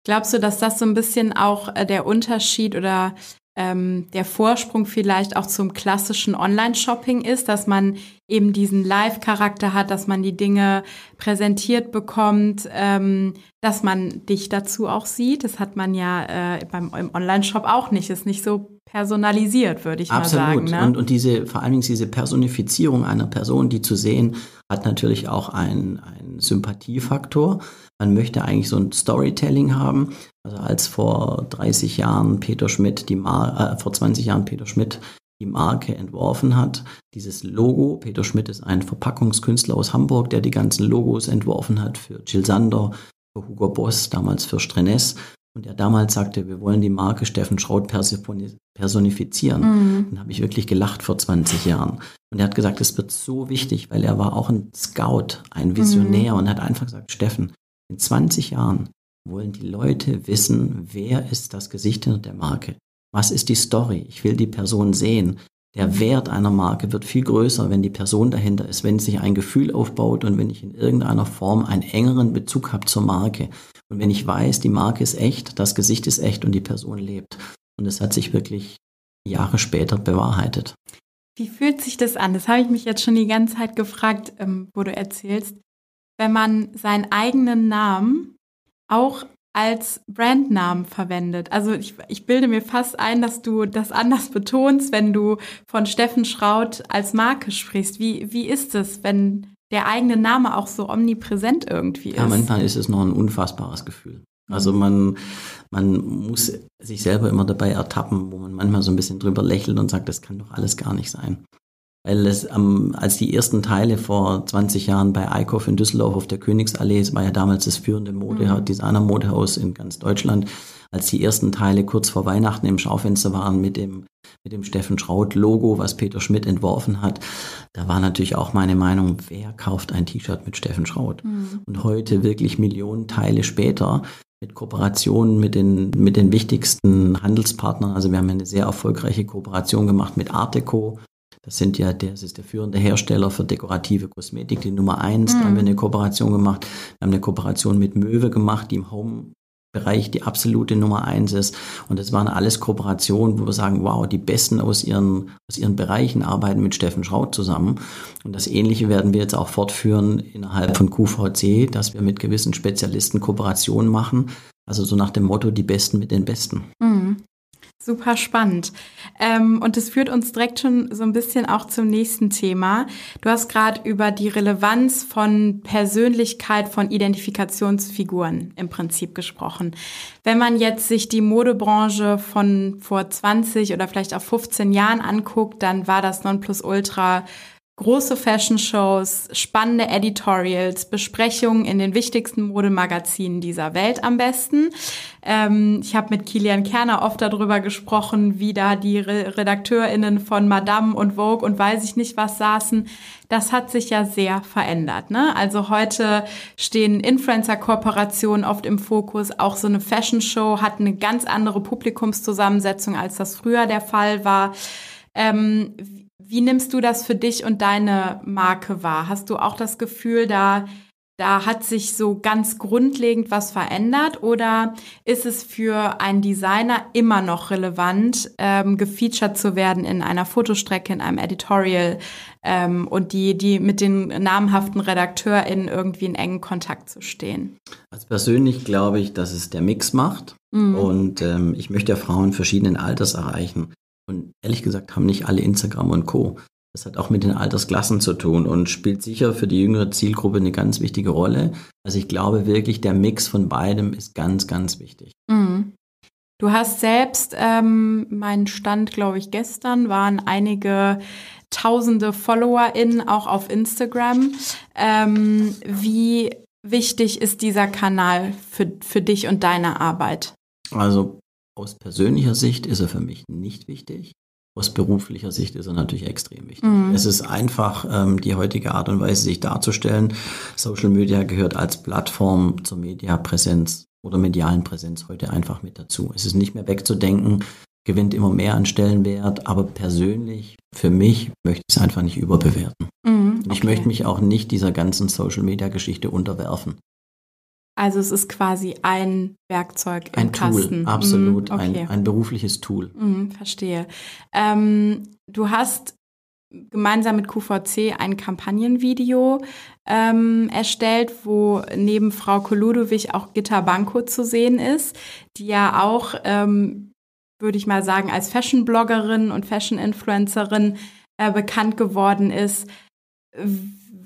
Glaubst du, dass das so ein bisschen auch äh, der Unterschied oder ähm, der Vorsprung vielleicht auch zum klassischen Online-Shopping ist, dass man eben diesen Live-Charakter hat, dass man die Dinge präsentiert bekommt, ähm, dass man dich dazu auch sieht. Das hat man ja äh, beim im Online-Shop auch nicht. Ist nicht so personalisiert, würde ich Absolut. mal sagen. Ne? Und, und diese, vor allen Dingen diese Personifizierung einer Person, die zu sehen, hat natürlich auch einen, einen Sympathiefaktor. Man möchte eigentlich so ein Storytelling haben. Also als vor 30 Jahren Peter Schmidt die Mar äh, vor 20 Jahren Peter Schmidt die Marke entworfen hat. Dieses Logo, Peter Schmidt ist ein Verpackungskünstler aus Hamburg, der die ganzen Logos entworfen hat für Jill Sander, für Hugo Boss, damals für Strenes. und der damals sagte, wir wollen die Marke Steffen Schraut personifizieren. Mhm. Dann habe ich wirklich gelacht vor 20 Jahren. Und er hat gesagt, es wird so wichtig, weil er war auch ein Scout, ein Visionär mhm. und hat einfach gesagt, Steffen, in 20 Jahren wollen die Leute wissen, wer ist das Gesicht hinter der Marke? Was ist die Story? Ich will die Person sehen. Der Wert einer Marke wird viel größer, wenn die Person dahinter ist, wenn sich ein Gefühl aufbaut und wenn ich in irgendeiner Form einen engeren Bezug habe zur Marke. Und wenn ich weiß, die Marke ist echt, das Gesicht ist echt und die Person lebt. Und es hat sich wirklich Jahre später bewahrheitet. Wie fühlt sich das an? Das habe ich mich jetzt schon die ganze Zeit gefragt, ähm, wo du erzählst. Wenn man seinen eigenen Namen auch als Brandnamen verwendet. Also ich, ich bilde mir fast ein, dass du das anders betonst, wenn du von Steffen Schraut als Marke sprichst. Wie, wie ist es, wenn der eigene Name auch so omnipräsent irgendwie ist? Ja, manchmal ist es noch ein unfassbares Gefühl. Also man, man muss sich selber immer dabei ertappen, wo man manchmal so ein bisschen drüber lächelt und sagt, das kann doch alles gar nicht sein weil es ähm, als die ersten Teile vor 20 Jahren bei Eichhoff in Düsseldorf auf der Königsallee, es war ja damals das führende Mode, mhm. Designer-Modehaus in ganz Deutschland, als die ersten Teile kurz vor Weihnachten im Schaufenster waren mit dem mit dem Steffen Schraut Logo, was Peter Schmidt entworfen hat, da war natürlich auch meine Meinung, wer kauft ein T-Shirt mit Steffen Schraut? Mhm. Und heute wirklich Millionen Teile später mit Kooperationen mit den, mit den wichtigsten Handelspartnern. Also wir haben eine sehr erfolgreiche Kooperation gemacht mit Arteco, das sind ja, das ist der führende Hersteller für dekorative Kosmetik, die Nummer eins. Mhm. Da haben wir mhm. eine Kooperation gemacht. Wir haben eine Kooperation mit Möwe gemacht, die im Home Bereich die absolute Nummer eins ist. Und das waren alles Kooperationen, wo wir sagen, wow, die Besten aus ihren, aus ihren Bereichen arbeiten mit Steffen Schraut zusammen. Und das Ähnliche werden wir jetzt auch fortführen innerhalb von QVC, dass wir mit gewissen Spezialisten Kooperationen machen. Also so nach dem Motto, die Besten mit den Besten. Mhm. Super spannend. Ähm, und es führt uns direkt schon so ein bisschen auch zum nächsten Thema. Du hast gerade über die Relevanz von Persönlichkeit von Identifikationsfiguren im Prinzip gesprochen. Wenn man jetzt sich die Modebranche von vor 20 oder vielleicht auch 15 Jahren anguckt, dann war das Nonplusultra große Fashion-Shows, spannende Editorials, Besprechungen in den wichtigsten Modemagazinen dieser Welt am besten. Ähm, ich habe mit Kilian Kerner oft darüber gesprochen, wie da die Re RedakteurInnen von Madame und Vogue und weiß ich nicht was saßen. Das hat sich ja sehr verändert. Ne? Also heute stehen Influencer-Kooperationen oft im Fokus. Auch so eine Fashion-Show hat eine ganz andere Publikumszusammensetzung, als das früher der Fall war. Ähm, wie nimmst du das für dich und deine Marke wahr? Hast du auch das Gefühl, da, da hat sich so ganz grundlegend was verändert oder ist es für einen Designer immer noch relevant, ähm, gefeatured zu werden in einer Fotostrecke, in einem Editorial ähm, und die, die mit den namhaften RedakteurInnen irgendwie in engen Kontakt zu stehen? Also persönlich glaube ich, dass es der Mix macht. Mhm. Und ähm, ich möchte ja Frauen verschiedenen Alters erreichen. Und ehrlich gesagt haben nicht alle Instagram und Co. Das hat auch mit den Altersklassen zu tun und spielt sicher für die jüngere Zielgruppe eine ganz wichtige Rolle. Also ich glaube wirklich, der Mix von beidem ist ganz, ganz wichtig. Mhm. Du hast selbst, ähm, mein Stand, glaube ich, gestern waren einige tausende FollowerInnen auch auf Instagram. Ähm, wie wichtig ist dieser Kanal für, für dich und deine Arbeit? Also aus persönlicher Sicht ist er für mich nicht wichtig. Aus beruflicher Sicht ist er natürlich extrem wichtig. Mhm. Es ist einfach ähm, die heutige Art und Weise, sich darzustellen. Social Media gehört als Plattform zur Mediapräsenz oder medialen Präsenz heute einfach mit dazu. Es ist nicht mehr wegzudenken, gewinnt immer mehr an Stellenwert, aber persönlich, für mich, möchte ich es einfach nicht überbewerten. Mhm, okay. Ich möchte mich auch nicht dieser ganzen Social Media Geschichte unterwerfen. Also es ist quasi ein Werkzeug im ein Kasten. Tool, absolut, mhm, okay. ein, ein berufliches Tool. Mhm, verstehe. Ähm, du hast gemeinsam mit QVC ein Kampagnenvideo ähm, erstellt, wo neben Frau Koludowig auch Gitta Banko zu sehen ist, die ja auch, ähm, würde ich mal sagen, als Fashion-Bloggerin und Fashion-Influencerin äh, bekannt geworden ist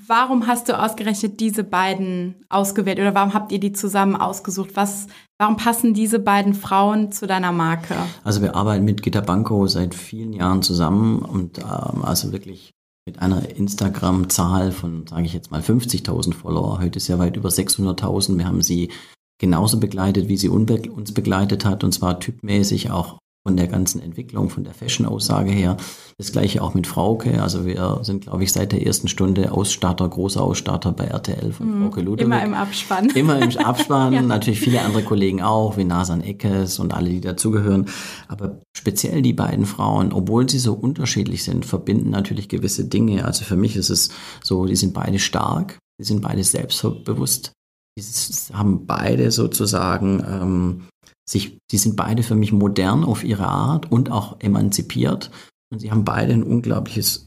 warum hast du ausgerechnet diese beiden ausgewählt oder warum habt ihr die zusammen ausgesucht? Was, warum passen diese beiden Frauen zu deiner Marke? Also wir arbeiten mit Gitta Banco seit vielen Jahren zusammen und ähm, also wirklich mit einer Instagram-Zahl von, sage ich jetzt mal, 50.000 Follower. Heute ist ja weit über 600.000. Wir haben sie genauso begleitet, wie sie uns begleitet hat, und zwar typmäßig auch von der ganzen Entwicklung, von der Fashion-Aussage her. Das gleiche auch mit Frauke. Also wir sind, glaube ich, seit der ersten Stunde Ausstatter, großer Ausstatter bei RTL von mhm. Frauke Ludwig. Immer im Abspann. Immer im Abspann. ja. Natürlich viele andere Kollegen auch, wie Nasan Eckes und alle, die dazugehören. Aber speziell die beiden Frauen, obwohl sie so unterschiedlich sind, verbinden natürlich gewisse Dinge. Also für mich ist es so, die sind beide stark, die sind beide selbstbewusst. Die haben beide sozusagen ähm, sich, die sind beide für mich modern auf ihre Art und auch emanzipiert. Und sie haben beide ein unglaubliches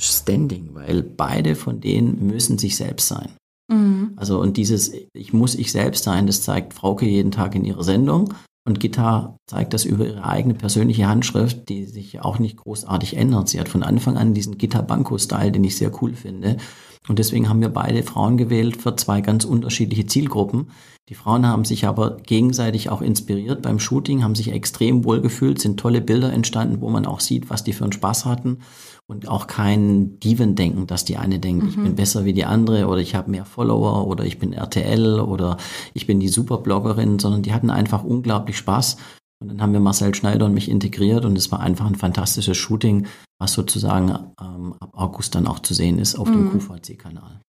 Standing, weil beide von denen müssen sich selbst sein. Mhm. Also und dieses Ich muss ich selbst sein, das zeigt Frauke jeden Tag in ihrer Sendung. Und Gitta zeigt das über ihre eigene persönliche Handschrift, die sich auch nicht großartig ändert. Sie hat von Anfang an diesen Gitta Banco-Style, den ich sehr cool finde. Und deswegen haben wir beide Frauen gewählt für zwei ganz unterschiedliche Zielgruppen. Die Frauen haben sich aber gegenseitig auch inspiriert beim Shooting, haben sich extrem wohl gefühlt, sind tolle Bilder entstanden, wo man auch sieht, was die für einen Spaß hatten und auch kein Diven-Denken, dass die eine denkt, mhm. ich bin besser wie die andere oder ich habe mehr Follower oder ich bin RTL oder ich bin die Superbloggerin, sondern die hatten einfach unglaublich Spaß. Und dann haben wir Marcel Schneider und mich integriert und es war einfach ein fantastisches Shooting, was sozusagen ähm, ab August dann auch zu sehen ist auf mhm. dem QVC-Kanal.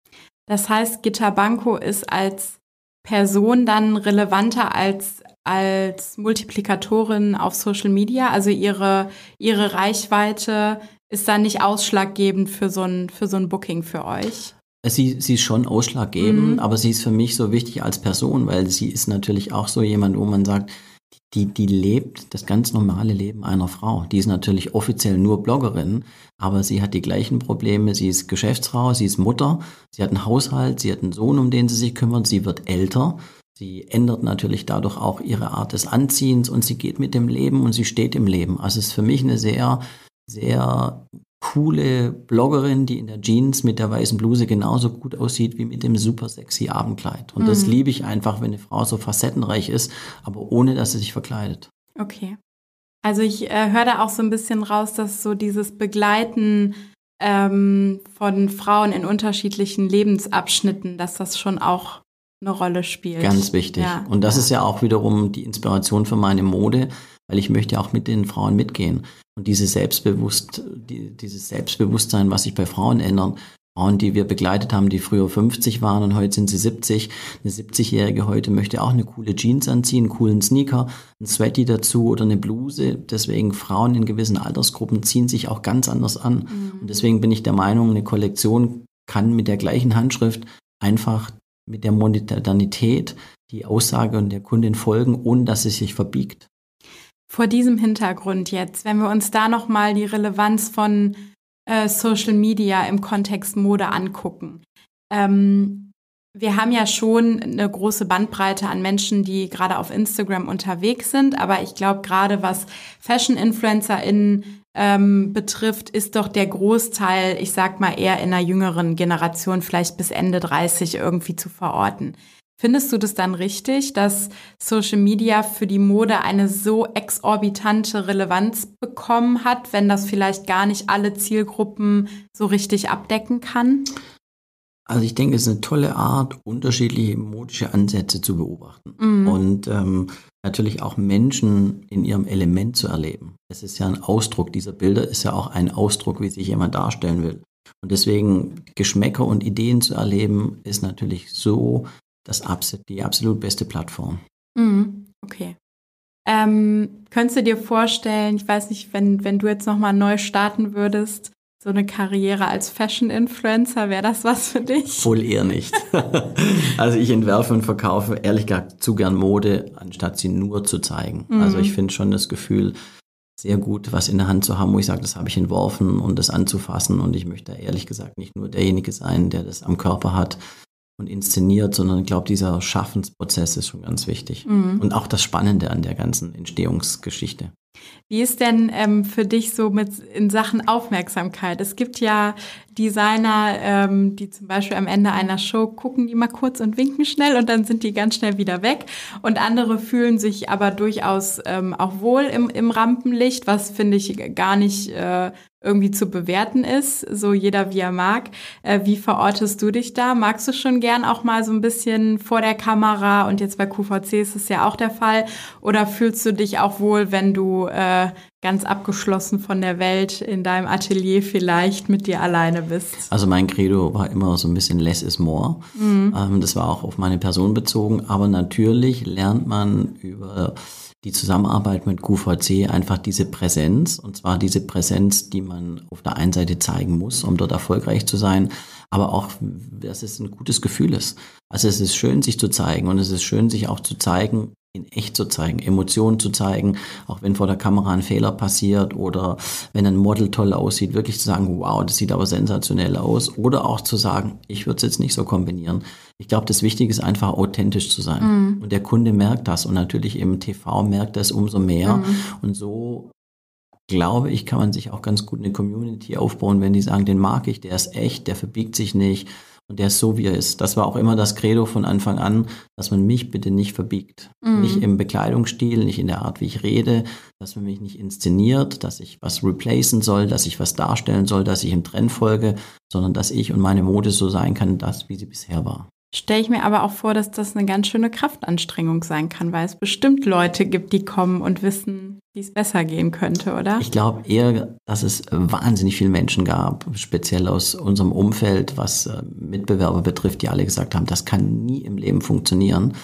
Das heißt, Gitta Banco ist als Person dann relevanter als als Multiplikatorin auf Social Media, also ihre ihre Reichweite ist dann nicht ausschlaggebend für so ein für so ein Booking für euch. Sie, sie ist schon ausschlaggebend, mhm. aber sie ist für mich so wichtig als Person, weil sie ist natürlich auch so jemand, wo man sagt, die, die lebt das ganz normale Leben einer Frau. Die ist natürlich offiziell nur Bloggerin, aber sie hat die gleichen Probleme. Sie ist Geschäftsfrau, sie ist Mutter, sie hat einen Haushalt, sie hat einen Sohn, um den sie sich kümmert, sie wird älter. Sie ändert natürlich dadurch auch ihre Art des Anziehens und sie geht mit dem Leben und sie steht im Leben. Also es ist für mich eine sehr, sehr coole Bloggerin, die in der Jeans mit der weißen Bluse genauso gut aussieht wie mit dem super sexy Abendkleid. Und mhm. das liebe ich einfach, wenn eine Frau so facettenreich ist, aber ohne dass sie sich verkleidet. Okay. Also ich äh, höre da auch so ein bisschen raus, dass so dieses Begleiten ähm, von Frauen in unterschiedlichen Lebensabschnitten, dass das schon auch eine Rolle spielt. Ganz wichtig. Ja. Und das ist ja auch wiederum die Inspiration für meine Mode, weil ich möchte auch mit den Frauen mitgehen. Und diese Selbstbewusst, die, dieses Selbstbewusstsein, was sich bei Frauen ändert, Frauen, die wir begleitet haben, die früher 50 waren und heute sind sie 70. Eine 70-Jährige heute möchte auch eine coole Jeans anziehen, einen coolen Sneaker, ein Sweaty dazu oder eine Bluse. Deswegen Frauen in gewissen Altersgruppen ziehen sich auch ganz anders an. Mhm. Und deswegen bin ich der Meinung, eine Kollektion kann mit der gleichen Handschrift einfach mit der Modernität die Aussage und der Kundin folgen, ohne dass sie sich verbiegt. Vor diesem Hintergrund jetzt, wenn wir uns da nochmal die Relevanz von äh, Social Media im Kontext Mode angucken. Ähm, wir haben ja schon eine große Bandbreite an Menschen, die gerade auf Instagram unterwegs sind, aber ich glaube, gerade was Fashion-InfluencerInnen ähm, betrifft, ist doch der Großteil, ich sag mal, eher in einer jüngeren Generation, vielleicht bis Ende 30 irgendwie zu verorten. Findest du das dann richtig, dass Social Media für die Mode eine so exorbitante Relevanz bekommen hat, wenn das vielleicht gar nicht alle Zielgruppen so richtig abdecken kann? Also ich denke, es ist eine tolle Art, unterschiedliche modische Ansätze zu beobachten mhm. und ähm, natürlich auch Menschen in ihrem Element zu erleben. Es ist ja ein Ausdruck dieser Bilder, ist ja auch ein Ausdruck, wie sich jemand darstellen will. Und deswegen Geschmäcker und Ideen zu erleben, ist natürlich so das die absolut beste Plattform. Mhm, okay. Ähm, könntest du dir vorstellen, ich weiß nicht, wenn, wenn du jetzt nochmal neu starten würdest, so eine Karriere als Fashion-Influencer, wäre das was für dich? Wohl eher nicht. also ich entwerfe und verkaufe ehrlich gesagt zu gern Mode, anstatt sie nur zu zeigen. Mhm. Also ich finde schon das Gefühl, sehr gut, was in der Hand zu haben, wo ich sage, das habe ich entworfen und das anzufassen. Und ich möchte ehrlich gesagt nicht nur derjenige sein, der das am Körper hat, und inszeniert, sondern ich glaube, dieser Schaffensprozess ist schon ganz wichtig. Mhm. Und auch das Spannende an der ganzen Entstehungsgeschichte. Wie ist denn ähm, für dich so mit in Sachen Aufmerksamkeit? Es gibt ja Designer, ähm, die zum Beispiel am Ende einer Show gucken die mal kurz und winken schnell und dann sind die ganz schnell wieder weg. Und andere fühlen sich aber durchaus ähm, auch wohl im, im Rampenlicht, was finde ich gar nicht äh, irgendwie zu bewerten ist, so jeder wie er mag. Äh, wie verortest du dich da? Magst du schon gern auch mal so ein bisschen vor der Kamera und jetzt bei QVC ist es ja auch der Fall? Oder fühlst du dich auch wohl, wenn du äh, ganz abgeschlossen von der Welt in deinem Atelier vielleicht mit dir alleine bist? Also mein Credo war immer so ein bisschen less is more. Mhm. Ähm, das war auch auf meine Person bezogen, aber natürlich lernt man über die Zusammenarbeit mit QVC einfach diese Präsenz, und zwar diese Präsenz, die man auf der einen Seite zeigen muss, um dort erfolgreich zu sein, aber auch, dass es ein gutes Gefühl ist. Also es ist schön, sich zu zeigen und es ist schön, sich auch zu zeigen, in echt zu zeigen, Emotionen zu zeigen, auch wenn vor der Kamera ein Fehler passiert oder wenn ein Model toll aussieht, wirklich zu sagen, wow, das sieht aber sensationell aus oder auch zu sagen, ich würde es jetzt nicht so kombinieren. Ich glaube, das Wichtige ist einfach authentisch zu sein. Mhm. Und der Kunde merkt das und natürlich im TV merkt das umso mehr. Mhm. Und so glaube ich, kann man sich auch ganz gut eine Community aufbauen, wenn die sagen, den mag ich, der ist echt, der verbiegt sich nicht und der ist so, wie er ist. Das war auch immer das Credo von Anfang an, dass man mich bitte nicht verbiegt. Mhm. Nicht im Bekleidungsstil, nicht in der Art, wie ich rede, dass man mich nicht inszeniert, dass ich was replacen soll, dass ich was darstellen soll, dass ich im Trend folge, sondern dass ich und meine Mode so sein kann, das, wie sie bisher war. Stelle ich mir aber auch vor, dass das eine ganz schöne Kraftanstrengung sein kann, weil es bestimmt Leute gibt, die kommen und wissen, wie es besser gehen könnte, oder? Ich glaube eher, dass es wahnsinnig viele Menschen gab, speziell aus unserem Umfeld, was äh, Mitbewerber betrifft, die alle gesagt haben, das kann nie im Leben funktionieren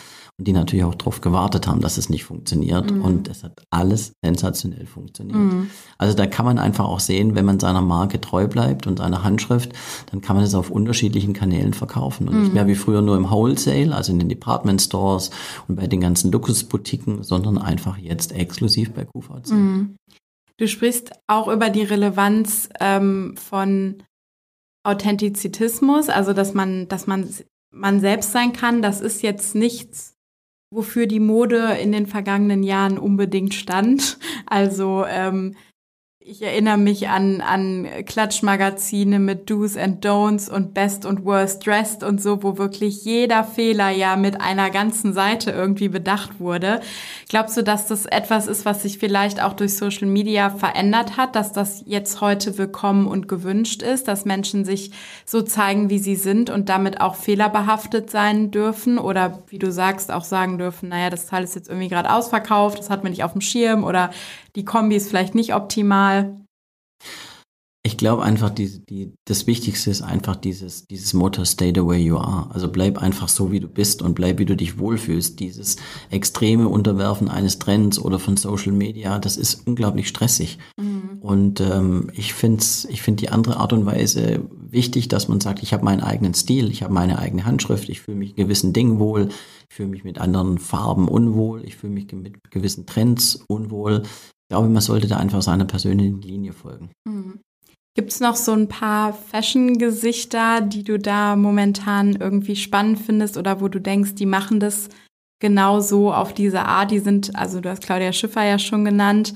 die natürlich auch darauf gewartet haben, dass es nicht funktioniert. Mhm. Und es hat alles sensationell funktioniert. Mhm. Also da kann man einfach auch sehen, wenn man seiner Marke treu bleibt und seiner Handschrift, dann kann man es auf unterschiedlichen Kanälen verkaufen. Und mhm. nicht mehr wie früher nur im Wholesale, also in den Department Stores und bei den ganzen Luxusboutiquen, sondern einfach jetzt exklusiv bei QVC. Mhm. Du sprichst auch über die Relevanz ähm, von Authentizismus, also dass man, dass man man selbst sein kann. Das ist jetzt nichts, wofür die Mode in den vergangenen Jahren unbedingt stand. Also ähm, ich erinnere mich an, an Klatschmagazine mit Do's and Don'ts und Best und Worst Dressed und so, wo wirklich jeder Fehler ja mit einer ganzen Seite irgendwie bedacht wurde. Glaubst du, dass das etwas ist, was sich vielleicht auch durch Social Media verändert hat, dass das jetzt heute willkommen und gewünscht ist, dass Menschen sich so zeigen, wie sie sind und damit auch fehlerbehaftet sein dürfen oder wie du sagst, auch sagen dürfen, naja, das Teil ist jetzt irgendwie gerade ausverkauft, das hat man nicht auf dem Schirm oder die Kombi ist vielleicht nicht optimal. Ich glaube einfach, die, die, das Wichtigste ist einfach dieses, dieses Motto, stay the way you are. Also bleib einfach so, wie du bist und bleib, wie du dich wohlfühlst. Dieses extreme Unterwerfen eines Trends oder von Social Media, das ist unglaublich stressig. Mhm. Und ähm, ich finde ich find die andere Art und Weise wichtig, dass man sagt, ich habe meinen eigenen Stil, ich habe meine eigene Handschrift, ich fühle mich in gewissen Dingen wohl, ich fühle mich mit anderen Farben unwohl, ich fühle mich mit gewissen Trends unwohl glaube, man sollte da einfach seiner persönlichen Linie folgen. Mhm. Gibt es noch so ein paar Fashion-Gesichter, die du da momentan irgendwie spannend findest oder wo du denkst, die machen das genau so auf diese Art? Die sind, also du hast Claudia Schiffer ja schon genannt,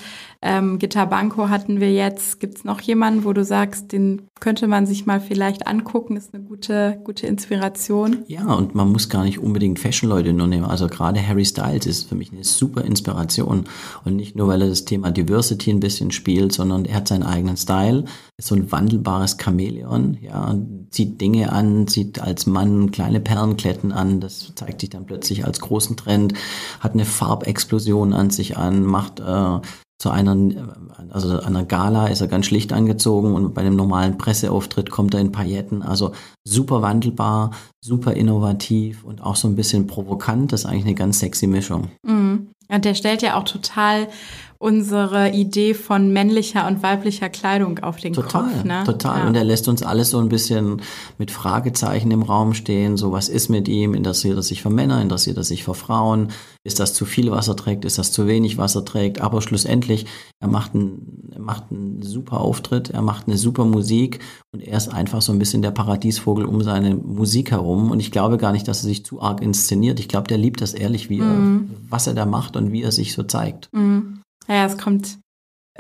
ähm, Gitta Banco hatten wir jetzt. Gibt es noch jemanden, wo du sagst, den könnte man sich mal vielleicht angucken? Ist eine gute, gute Inspiration. Ja, und man muss gar nicht unbedingt Fashion-Leute nur nehmen. Also gerade Harry Styles ist für mich eine super Inspiration. Und nicht nur, weil er das Thema Diversity ein bisschen spielt, sondern er hat seinen eigenen Style. Ist so ein wandelbares Chamäleon. Ja, zieht Dinge an, zieht als Mann kleine Perlenkletten an. Das zeigt sich dann plötzlich als großen Trend. Hat eine Farbexplosion an sich an, macht äh, zu einer, also einer Gala ist er ganz schlicht angezogen und bei einem normalen Presseauftritt kommt er in Pailletten. Also super wandelbar, super innovativ und auch so ein bisschen provokant. Das ist eigentlich eine ganz sexy Mischung. Mhm. Und der stellt ja auch total unsere Idee von männlicher und weiblicher Kleidung auf den total, Kopf. Ne? Total. Ja. Und er lässt uns alles so ein bisschen mit Fragezeichen im Raum stehen. So, was ist mit ihm? Interessiert er sich für Männer? Interessiert er sich für Frauen? Ist das zu viel, was er trägt? Ist das zu wenig, was er trägt? Aber schlussendlich, er macht einen, er macht einen super Auftritt, er macht eine super Musik und er ist einfach so ein bisschen der Paradiesvogel um seine Musik herum. Und ich glaube gar nicht, dass er sich zu arg inszeniert. Ich glaube, der liebt das ehrlich, wie mhm. er, was er da macht und wie er sich so zeigt. Mhm. Ja, es kommt,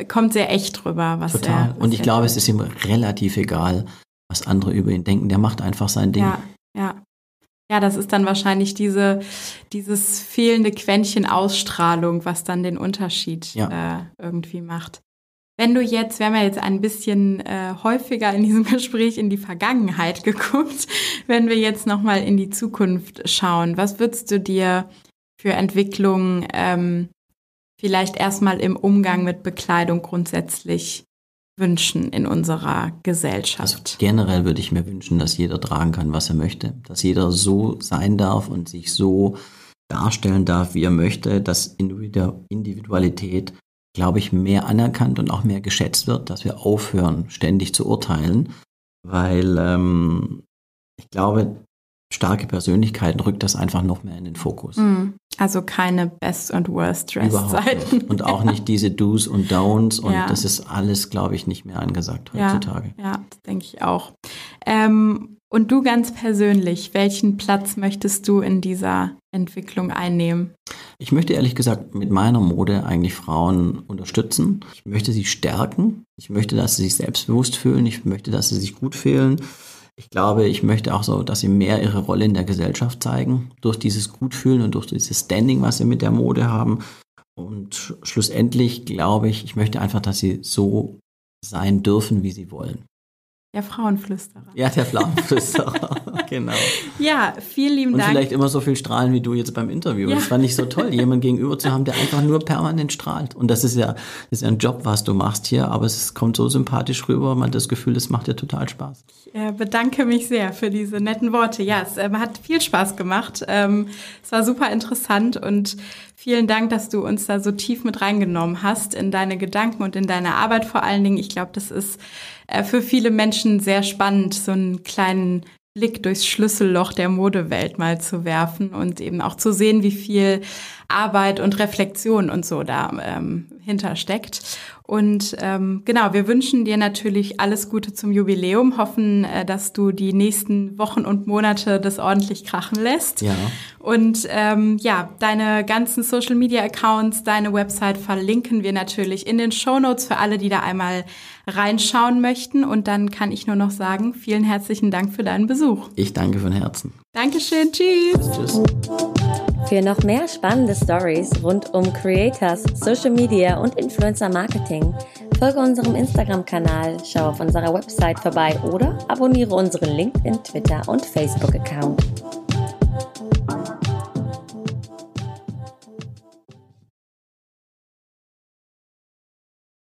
kommt sehr echt drüber, was Total. er. Was und ich glaube, es ist ihm relativ egal, was andere über ihn denken. Der macht einfach sein Ding. Ja, ja. Ja, das ist dann wahrscheinlich diese, dieses fehlende Quäntchen Ausstrahlung, was dann den Unterschied ja. äh, irgendwie macht. Wenn du jetzt, wir haben ja jetzt ein bisschen äh, häufiger in diesem Gespräch in die Vergangenheit geguckt, wenn wir jetzt nochmal in die Zukunft schauen, was würdest du dir für Entwicklungen ähm, vielleicht erstmal im Umgang mit Bekleidung grundsätzlich wünschen in unserer Gesellschaft? Also generell würde ich mir wünschen, dass jeder tragen kann, was er möchte, dass jeder so sein darf und sich so darstellen darf, wie er möchte, dass Individualität, glaube ich, mehr anerkannt und auch mehr geschätzt wird, dass wir aufhören, ständig zu urteilen, weil ähm, ich glaube, starke Persönlichkeiten rückt das einfach noch mehr in den Fokus. Mhm. Also keine Best und Worst Dress Zeiten. Und auch nicht diese Do's und Don'ts und ja. das ist alles, glaube ich, nicht mehr angesagt heutzutage. Ja, ja das denke ich auch. Ähm, und du ganz persönlich, welchen Platz möchtest du in dieser Entwicklung einnehmen? Ich möchte ehrlich gesagt mit meiner Mode eigentlich Frauen unterstützen. Ich möchte sie stärken. Ich möchte, dass sie sich selbstbewusst fühlen. Ich möchte, dass sie sich gut fühlen. Ich glaube, ich möchte auch so, dass sie mehr ihre Rolle in der Gesellschaft zeigen, durch dieses Gutfühlen und durch dieses Standing, was sie mit der Mode haben. Und schlussendlich glaube ich, ich möchte einfach, dass sie so sein dürfen, wie sie wollen. Der Frauenflüsterer. Ja, der Frauenflüsterer, genau. Ja, vielen lieben Und Dank. Und vielleicht immer so viel strahlen wie du jetzt beim Interview. Ja. Das fand ich so toll, jemanden gegenüber zu haben, der einfach nur permanent strahlt. Und das ist ja, das ist ja ein Job, was du machst hier, aber es kommt so sympathisch rüber, man hat das Gefühl, es macht dir total Spaß. Ich äh, bedanke mich sehr für diese netten Worte. Ja, es äh, hat viel Spaß gemacht. Ähm, es war super interessant und vielen Dank, dass du uns da so tief mit reingenommen hast in deine Gedanken und in deine Arbeit vor allen Dingen. Ich glaube, das ist äh, für viele Menschen sehr spannend, so einen kleinen Blick durchs Schlüsselloch der Modewelt mal zu werfen und eben auch zu sehen, wie viel Arbeit und Reflexion und so da ähm, hintersteckt. Und ähm, genau, wir wünschen dir natürlich alles Gute zum Jubiläum, hoffen, äh, dass du die nächsten Wochen und Monate das ordentlich krachen lässt. Ja. Und ähm, ja, deine ganzen Social Media Accounts, deine Website verlinken wir natürlich in den Show Notes für alle, die da einmal reinschauen möchten. Und dann kann ich nur noch sagen, vielen herzlichen Dank für deinen Besuch. Ich danke von Herzen. Dankeschön, tschüss. Tschüss. Für noch mehr spannende Stories rund um Creators, Social Media und Influencer Marketing, folge unserem Instagram-Kanal, schau auf unserer Website vorbei oder abonniere unseren LinkedIn, Twitter und Facebook-Account.